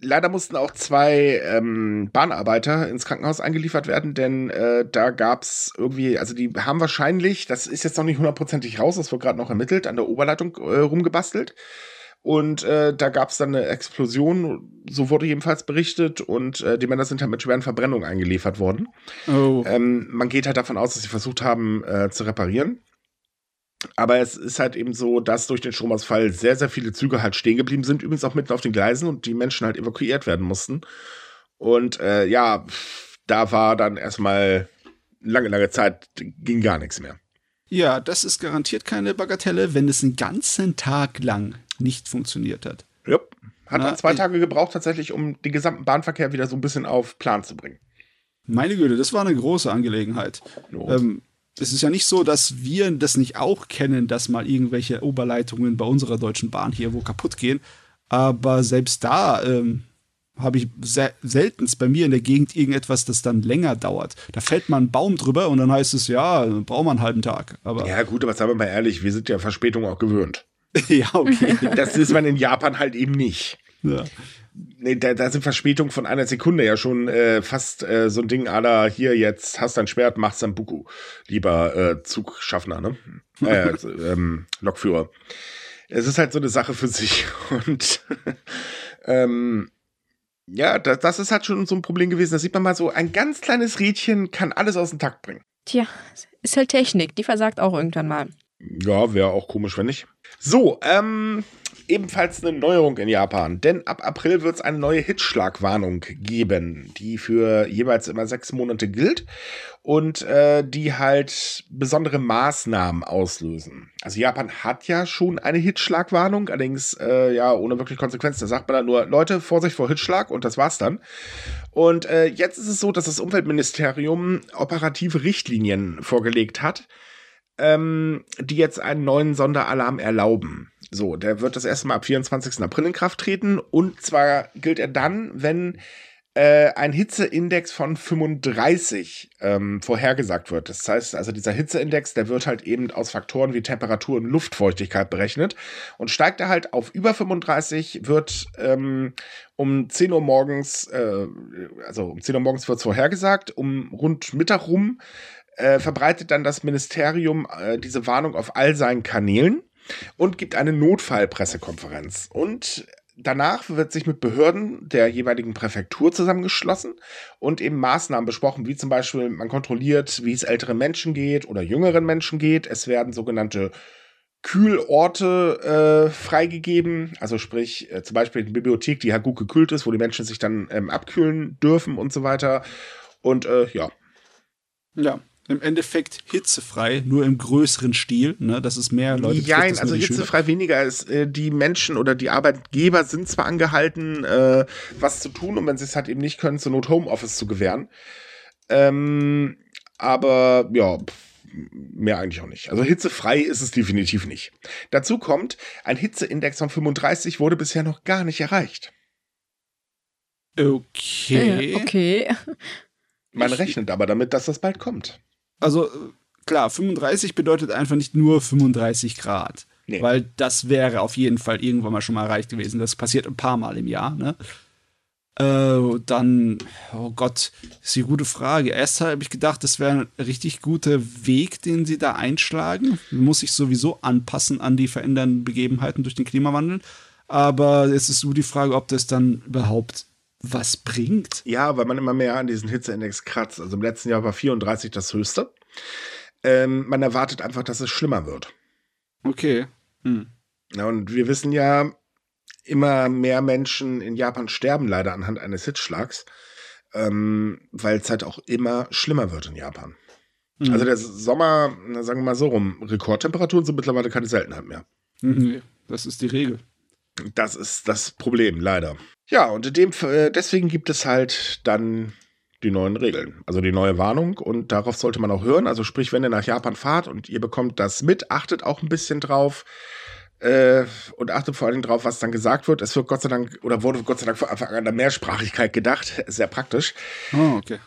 leider mussten auch zwei ähm, Bahnarbeiter ins Krankenhaus eingeliefert werden, denn äh, da gab's irgendwie, also die haben wahrscheinlich, das ist jetzt noch nicht hundertprozentig raus, das wird gerade noch ermittelt, an der Oberleitung äh, rumgebastelt. Und äh, da gab's dann eine Explosion, so wurde jedenfalls berichtet, und äh, die Männer sind halt mit schweren Verbrennungen eingeliefert worden. Oh. Ähm, man geht halt davon aus, dass sie versucht haben äh, zu reparieren. Aber es ist halt eben so, dass durch den Stromausfall sehr, sehr viele Züge halt stehen geblieben sind, übrigens auch mitten auf den Gleisen und die Menschen halt evakuiert werden mussten. Und äh, ja, da war dann erstmal lange, lange Zeit ging gar nichts mehr. Ja, das ist garantiert keine Bagatelle, wenn es einen ganzen Tag lang nicht funktioniert hat. Ja. Hat Na, dann zwei Tage gebraucht, tatsächlich, um den gesamten Bahnverkehr wieder so ein bisschen auf Plan zu bringen. Meine Güte, das war eine große Angelegenheit. Ähm, es ist ja nicht so, dass wir das nicht auch kennen, dass mal irgendwelche Oberleitungen bei unserer deutschen Bahn hier wo kaputt gehen. Aber selbst da ähm, habe ich se seltenst bei mir in der Gegend irgendetwas, das dann länger dauert. Da fällt mal ein Baum drüber und dann heißt es, ja, braucht man einen halben Tag. Aber Ja, gut, aber sagen wir mal ehrlich, wir sind ja Verspätung auch gewöhnt. ja, okay. Das ist man in Japan halt eben nicht. ja. Nee, da, da sind Verspätungen von einer Sekunde ja schon äh, fast äh, so ein Ding aller hier jetzt hast dein Schwert, machst dein Buku. Lieber äh, Zugschaffner, ne? Äh, ähm, Lokführer. Es ist halt so eine Sache für sich und ähm, ja, das, das ist halt schon so ein Problem gewesen. Da sieht man mal so, ein ganz kleines Rädchen kann alles aus dem Takt bringen. Tja, ist halt Technik. Die versagt auch irgendwann mal. Ja, wäre auch komisch, wenn nicht. So, ähm, ebenfalls eine Neuerung in Japan, denn ab April wird es eine neue Hitzschlagwarnung geben, die für jeweils immer sechs Monate gilt und äh, die halt besondere Maßnahmen auslösen. Also Japan hat ja schon eine Hitzschlagwarnung, allerdings äh, ja ohne wirklich Konsequenz. Da sagt man dann nur, Leute, Vorsicht vor Hitzschlag und das war's dann. Und äh, jetzt ist es so, dass das Umweltministerium operative Richtlinien vorgelegt hat, ähm, die jetzt einen neuen Sonderalarm erlauben. So, der wird das erste Mal ab 24. April in Kraft treten und zwar gilt er dann, wenn äh, ein Hitzeindex von 35 ähm, vorhergesagt wird. Das heißt, also dieser Hitzeindex, der wird halt eben aus Faktoren wie Temperatur und Luftfeuchtigkeit berechnet und steigt er halt auf über 35, wird ähm, um 10 Uhr morgens, äh, also um 10 Uhr morgens wird es vorhergesagt, um rund Mittag rum äh, verbreitet dann das Ministerium äh, diese Warnung auf all seinen Kanälen und gibt eine Notfallpressekonferenz. Und danach wird sich mit Behörden der jeweiligen Präfektur zusammengeschlossen und eben Maßnahmen besprochen, wie zum Beispiel man kontrolliert, wie es älteren Menschen geht oder jüngeren Menschen geht. Es werden sogenannte Kühlorte äh, freigegeben, also sprich äh, zum Beispiel eine Bibliothek, die halt gut gekühlt ist, wo die Menschen sich dann ähm, abkühlen dürfen und so weiter. Und äh, ja, Ja, im Endeffekt hitzefrei, nur im größeren Stil, ne, dass es mehr Leute Nein, betrifft, als also die Schüler. hitzefrei weniger ist. Äh, die Menschen oder die Arbeitgeber sind zwar angehalten, äh, was zu tun und wenn sie es halt eben nicht können, zur Not Homeoffice zu gewähren. Ähm, aber ja, mehr eigentlich auch nicht. Also hitzefrei ist es definitiv nicht. Dazu kommt, ein Hitzeindex von 35 wurde bisher noch gar nicht erreicht. Okay. Äh, okay. Man rechnet aber damit, dass das bald kommt. Also klar, 35 bedeutet einfach nicht nur 35 Grad. Nee. Weil das wäre auf jeden Fall irgendwann mal schon mal erreicht gewesen. Das passiert ein paar Mal im Jahr. Ne? Äh, dann, oh Gott, ist die gute Frage. Erst habe ich gedacht, das wäre ein richtig guter Weg, den sie da einschlagen. Muss sich sowieso anpassen an die verändernden Begebenheiten durch den Klimawandel. Aber es ist nur die Frage, ob das dann überhaupt was bringt. Ja, weil man immer mehr an diesen Hitzeindex kratzt. Also im letzten Jahr war 34 das höchste. Ähm, man erwartet einfach, dass es schlimmer wird. Okay. Hm. Ja, und wir wissen ja, immer mehr Menschen in Japan sterben leider anhand eines Hitzschlags, ähm, weil es halt auch immer schlimmer wird in Japan. Mhm. Also der Sommer, sagen wir mal so rum, Rekordtemperaturen sind mittlerweile keine Seltenheit mehr. Mhm, das ist die Regel. Das ist das Problem, leider. Ja, und in dem, äh, deswegen gibt es halt dann die neuen Regeln, also die neue Warnung und darauf sollte man auch hören. Also sprich, wenn ihr nach Japan fahrt und ihr bekommt das mit, achtet auch ein bisschen drauf äh, und achtet vor allem drauf, was dann gesagt wird. Es wird Gott sei Dank oder wurde Gott sei Dank von Anfang an der Mehrsprachigkeit gedacht. Sehr praktisch. Oh, okay.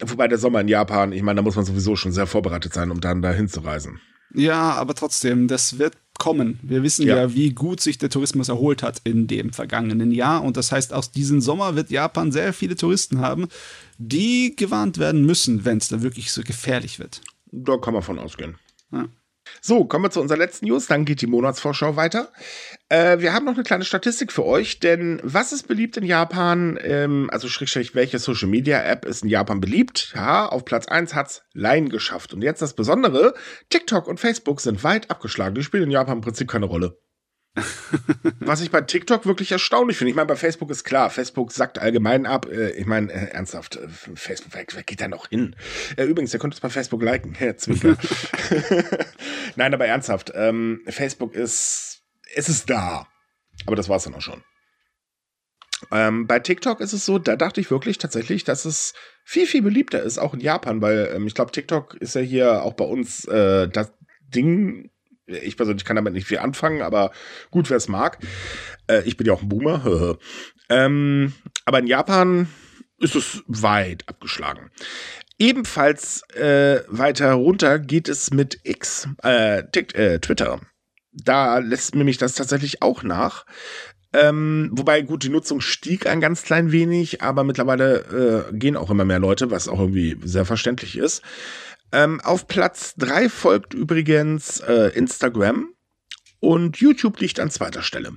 Wobei der Sommer in Japan, ich meine, da muss man sowieso schon sehr vorbereitet sein, um dann dahin zu reisen. Ja, aber trotzdem, das wird kommen. Wir wissen ja. ja. wie gut sich der Tourismus erholt hat in dem vergangenen Jahr. Und das heißt, aus diesem Sommer wird Japan sehr viele Touristen haben, die gewarnt werden müssen, wenn es da wirklich so gefährlich wird. Da kann man von ausgehen. Ja. So, kommen wir zu unserer letzten News, dann geht die Monatsvorschau weiter. Äh, wir haben noch eine kleine Statistik für euch, denn was ist beliebt in Japan? Ähm, also schrägstrich, welche Social Media App ist in Japan beliebt? Ja, auf Platz 1 hat's Line geschafft. Und jetzt das Besondere, TikTok und Facebook sind weit abgeschlagen. Die spielen in Japan im Prinzip keine Rolle. Was ich bei TikTok wirklich erstaunlich finde. Ich meine, bei Facebook ist klar, Facebook sackt allgemein ab. Äh, ich meine, äh, ernsthaft, äh, Facebook, wer, wer geht da noch hin? übrigens, ihr könnt es bei Facebook liken. Nein, aber ernsthaft, ähm, Facebook ist, es ist da. Aber das war es dann auch schon. Ähm, bei TikTok ist es so, da dachte ich wirklich tatsächlich, dass es viel, viel beliebter ist, auch in Japan, weil ähm, ich glaube, TikTok ist ja hier auch bei uns äh, das Ding ich persönlich kann damit nicht viel anfangen, aber gut, wer es mag. Äh, ich bin ja auch ein Boomer. ähm, aber in Japan ist es weit abgeschlagen. Ebenfalls äh, weiter runter geht es mit X, äh, Tick, äh, Twitter. Da lässt nämlich das tatsächlich auch nach. Ähm, wobei, gut, die Nutzung stieg ein ganz klein wenig, aber mittlerweile äh, gehen auch immer mehr Leute, was auch irgendwie sehr verständlich ist. Ähm, auf Platz 3 folgt übrigens äh, Instagram und YouTube liegt an zweiter Stelle.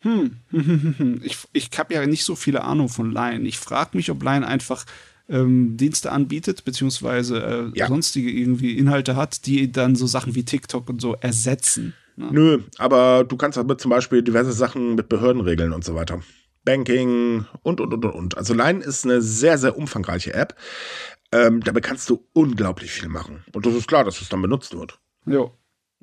Hm, ich, ich habe ja nicht so viele Ahnung von Line. Ich frage mich, ob Line einfach ähm, Dienste anbietet, beziehungsweise äh, ja. sonstige irgendwie Inhalte hat, die dann so Sachen wie TikTok und so ersetzen. Ne? Nö, aber du kannst damit zum Beispiel diverse Sachen mit Behörden regeln und so weiter. Banking und, und, und, und. Also Line ist eine sehr, sehr umfangreiche App. Ähm, damit kannst du unglaublich viel machen. Und das ist klar, dass es dann benutzt wird. Ja.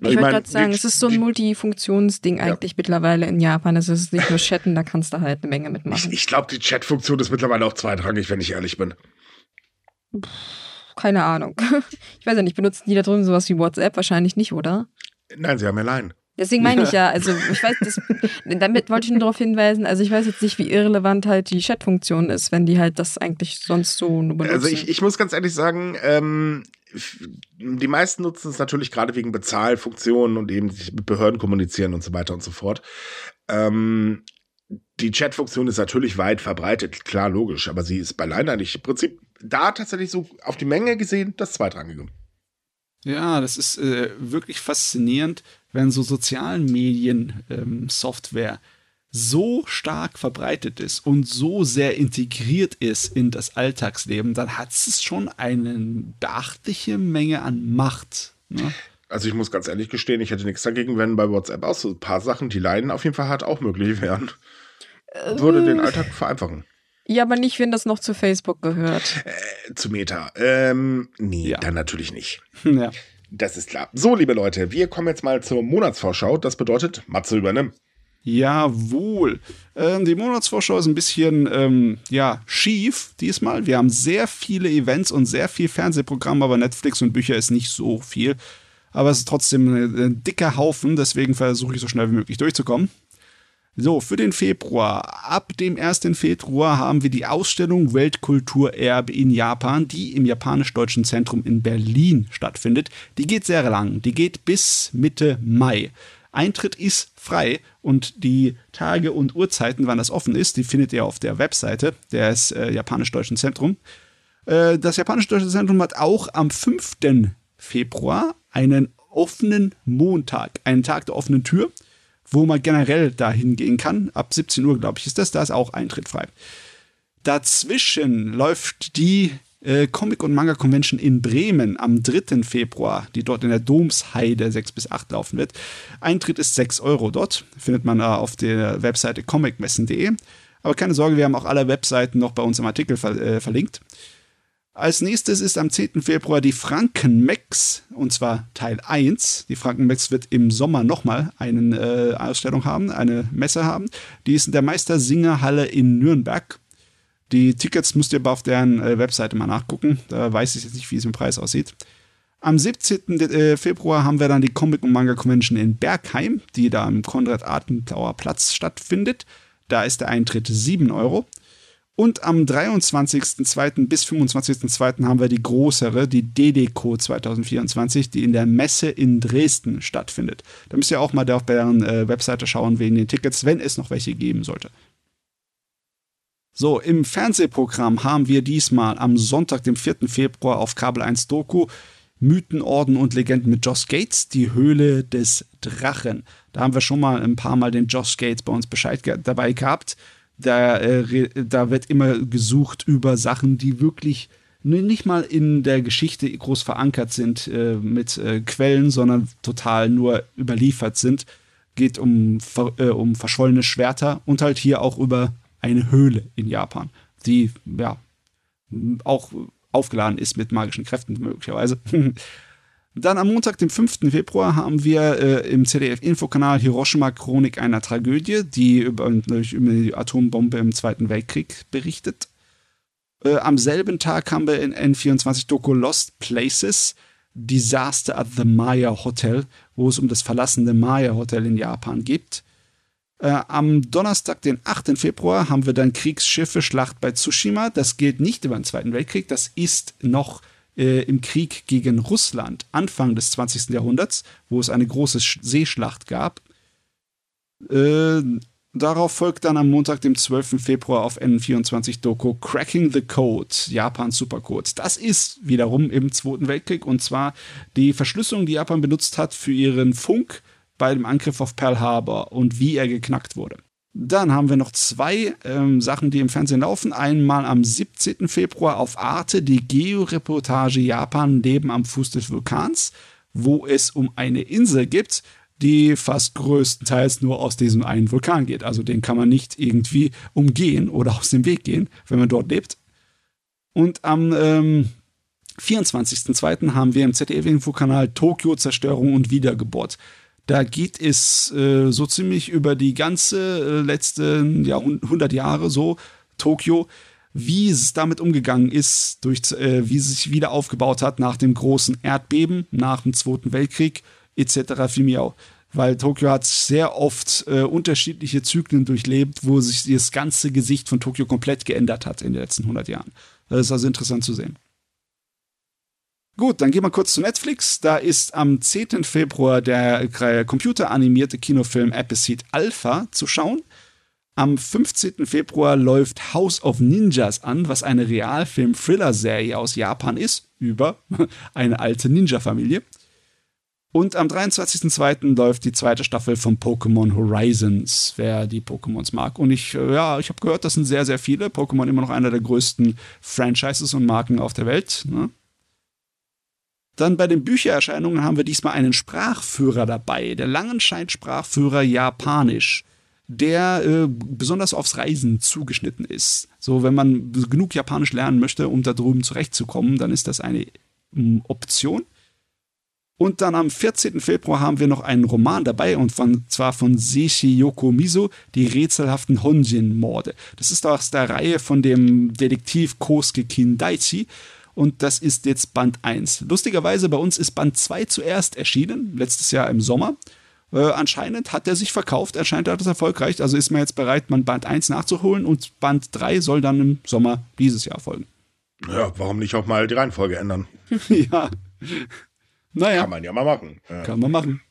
Ich, ich wollte gerade sagen, die, es ist so ein Multifunktionsding eigentlich ja. mittlerweile in Japan. Es ist nicht nur Chatten, da kannst du halt eine Menge mitmachen. Ich, ich glaube, die Chat-Funktion ist mittlerweile auch zweitrangig, wenn ich ehrlich bin. Keine Ahnung. Ich weiß ja nicht, benutzen die da drüben sowas wie WhatsApp? Wahrscheinlich nicht, oder? Nein, sie haben ja Line. Deswegen meine ich ja, also ich weiß, das, damit wollte ich nur darauf hinweisen, also ich weiß jetzt nicht, wie irrelevant halt die Chat-Funktion ist, wenn die halt das eigentlich sonst so nur benutzen. Also ich, ich muss ganz ehrlich sagen, ähm, die meisten nutzen es natürlich gerade wegen Bezahlfunktionen und eben mit Behörden kommunizieren und so weiter und so fort. Ähm, die Chat-Funktion ist natürlich weit verbreitet, klar, logisch, aber sie ist bei Line eigentlich im Prinzip da tatsächlich so auf die Menge gesehen das Zweitrangige. Ja, das ist äh, wirklich faszinierend, wenn so sozialen Medien ähm, Software so stark verbreitet ist und so sehr integriert ist in das Alltagsleben, dann hat es schon eine beachtliche Menge an Macht. Ne? Also ich muss ganz ehrlich gestehen, ich hätte nichts dagegen, wenn bei WhatsApp auch so ein paar Sachen, die Leiden auf jeden Fall hat, auch möglich wären. Würde den Alltag vereinfachen. Ja, aber nicht, wenn das noch zu Facebook gehört. Äh, zu Meta. Ähm, nee, ja. dann natürlich nicht. Ja. Das ist klar. So, liebe Leute, wir kommen jetzt mal zur Monatsvorschau. Das bedeutet, Matze übernimm. Jawohl. Ähm, die Monatsvorschau ist ein bisschen ähm, ja, schief diesmal. Wir haben sehr viele Events und sehr viel Fernsehprogramm, aber Netflix und Bücher ist nicht so viel. Aber es ist trotzdem ein dicker Haufen, deswegen versuche ich so schnell wie möglich durchzukommen. So, für den Februar. Ab dem 1. Februar haben wir die Ausstellung Weltkulturerbe in Japan, die im Japanisch-Deutschen Zentrum in Berlin stattfindet. Die geht sehr lang. Die geht bis Mitte Mai. Eintritt ist frei und die Tage und Uhrzeiten, wann das offen ist, die findet ihr auf der Webseite des äh, Japanisch-Deutschen Zentrum. Äh, das Japanisch-Deutsche Zentrum hat auch am 5. Februar einen offenen Montag, einen Tag der offenen Tür wo man generell dahin gehen kann. Ab 17 Uhr, glaube ich, ist das. Da ist auch Eintritt frei. Dazwischen läuft die äh, Comic- und Manga-Convention in Bremen am 3. Februar, die dort in der Domsheide 6 bis 8 laufen wird. Eintritt ist 6 Euro dort. Findet man äh, auf der Webseite comicmessen.de. Aber keine Sorge, wir haben auch alle Webseiten noch bei uns im Artikel ver äh, verlinkt. Als nächstes ist am 10. Februar die Frankenmex, und zwar Teil 1. Die Frankenmex wird im Sommer nochmal eine äh, Ausstellung haben, eine Messe haben. Die ist in der Meistersingerhalle in Nürnberg. Die Tickets müsst ihr aber auf deren äh, Webseite mal nachgucken. Da weiß ich jetzt nicht, wie es im Preis aussieht. Am 17. Äh, Februar haben wir dann die Comic- und Manga-Convention in Bergheim, die da am Konrad-Adenauer Platz stattfindet. Da ist der Eintritt 7 Euro. Und am 23.02. bis 25.02. haben wir die größere, die DDCO 2024, die in der Messe in Dresden stattfindet. Da müsst ihr auch mal auf deren äh, Webseite schauen wegen den Tickets, wenn es noch welche geben sollte. So, im Fernsehprogramm haben wir diesmal am Sonntag, dem 4. Februar auf Kabel 1 Doku Mythen, Orden und Legenden mit Josh Gates, die Höhle des Drachen. Da haben wir schon mal ein paar Mal den Josh Gates bei uns Bescheid ge dabei gehabt. Da, äh, da wird immer gesucht über Sachen, die wirklich nicht mal in der Geschichte groß verankert sind äh, mit äh, Quellen, sondern total nur überliefert sind. Geht um, äh, um verschollene Schwerter und halt hier auch über eine Höhle in Japan, die ja auch aufgeladen ist mit magischen Kräften möglicherweise. Dann am Montag, dem 5. Februar, haben wir äh, im ZDF-Infokanal Hiroshima Chronik einer Tragödie, die über, über, die Atombombe im Zweiten Weltkrieg berichtet. Äh, am selben Tag haben wir in N24 Doku Lost Places Disaster at the Maya Hotel, wo es um das verlassene Maya Hotel in Japan geht. Äh, am Donnerstag, den 8. Februar, haben wir dann Kriegsschiffe Schlacht bei Tsushima. Das geht nicht über den Zweiten Weltkrieg, das ist noch äh, im Krieg gegen Russland Anfang des 20. Jahrhunderts, wo es eine große Seeschlacht gab. Äh, darauf folgt dann am Montag, dem 12. Februar auf N24 Doku Cracking the Code, Japans Supercode. Das ist wiederum im Zweiten Weltkrieg und zwar die Verschlüsselung, die Japan benutzt hat für ihren Funk bei dem Angriff auf Pearl Harbor und wie er geknackt wurde. Dann haben wir noch zwei ähm, Sachen, die im Fernsehen laufen. Einmal am 17. Februar auf Arte die Georeportage Japan Leben am Fuß des Vulkans, wo es um eine Insel gibt, die fast größtenteils nur aus diesem einen Vulkan geht. Also den kann man nicht irgendwie umgehen oder aus dem Weg gehen, wenn man dort lebt. Und am ähm, 24.02. haben wir im ZDF-Infokanal Tokio Zerstörung und Wiedergeburt. Da geht es äh, so ziemlich über die ganze äh, letzten ja, 100 Jahre so, Tokio, wie es damit umgegangen ist, durch, äh, wie es sich wieder aufgebaut hat nach dem großen Erdbeben, nach dem Zweiten Weltkrieg etc. Fimiau. Weil Tokio hat sehr oft äh, unterschiedliche Zyklen durchlebt, wo sich das ganze Gesicht von Tokio komplett geändert hat in den letzten 100 Jahren. Das ist also interessant zu sehen. Gut, dann gehen wir kurz zu Netflix. Da ist am 10. Februar der computeranimierte Kinofilm Episode Alpha zu schauen. Am 15. Februar läuft House of Ninjas an, was eine Realfilm-Thriller-Serie aus Japan ist, über eine alte Ninja-Familie. Und am 23.02. läuft die zweite Staffel von Pokémon Horizons, wer die Pokémons mag. Und ich, äh, ja, ich habe gehört, das sind sehr, sehr viele. Pokémon immer noch einer der größten Franchises und Marken auf der Welt. Ne? Dann bei den Büchererscheinungen haben wir diesmal einen Sprachführer dabei, der Langenscheid-Sprachführer Japanisch, der äh, besonders aufs Reisen zugeschnitten ist. So, wenn man genug Japanisch lernen möchte, um da drüben zurechtzukommen, dann ist das eine ähm, Option. Und dann am 14. Februar haben wir noch einen Roman dabei, und von, zwar von Seishi Yokomizo, die rätselhaften Honjin-Morde. Das ist aus der Reihe von dem Detektiv Kosuke Kindaichi und das ist jetzt Band 1. Lustigerweise bei uns ist Band 2 zuerst erschienen, letztes Jahr im Sommer. Äh, anscheinend hat er sich verkauft, anscheinend hat es erfolgreich. Also ist man jetzt bereit, man Band 1 nachzuholen und Band 3 soll dann im Sommer dieses Jahr folgen. Ja, warum nicht auch mal die Reihenfolge ändern? ja. Naja. Kann man ja mal machen. Kann man machen.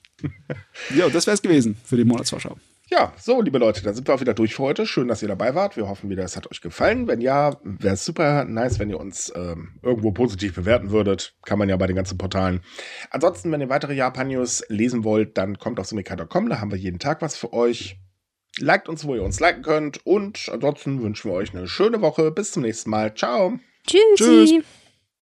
ja, das wäre es gewesen für die Monatsvorschau. Ja, so, liebe Leute, dann sind wir auch wieder durch für heute. Schön, dass ihr dabei wart. Wir hoffen wieder, es hat euch gefallen. Wenn ja, wäre es super nice, wenn ihr uns ähm, irgendwo positiv bewerten würdet. Kann man ja bei den ganzen Portalen. Ansonsten, wenn ihr weitere Japan-News lesen wollt, dann kommt auf sumika.com. Da haben wir jeden Tag was für euch. Liked uns, wo ihr uns liken könnt. Und ansonsten wünschen wir euch eine schöne Woche. Bis zum nächsten Mal. Ciao. Tschüssi. Tschüss.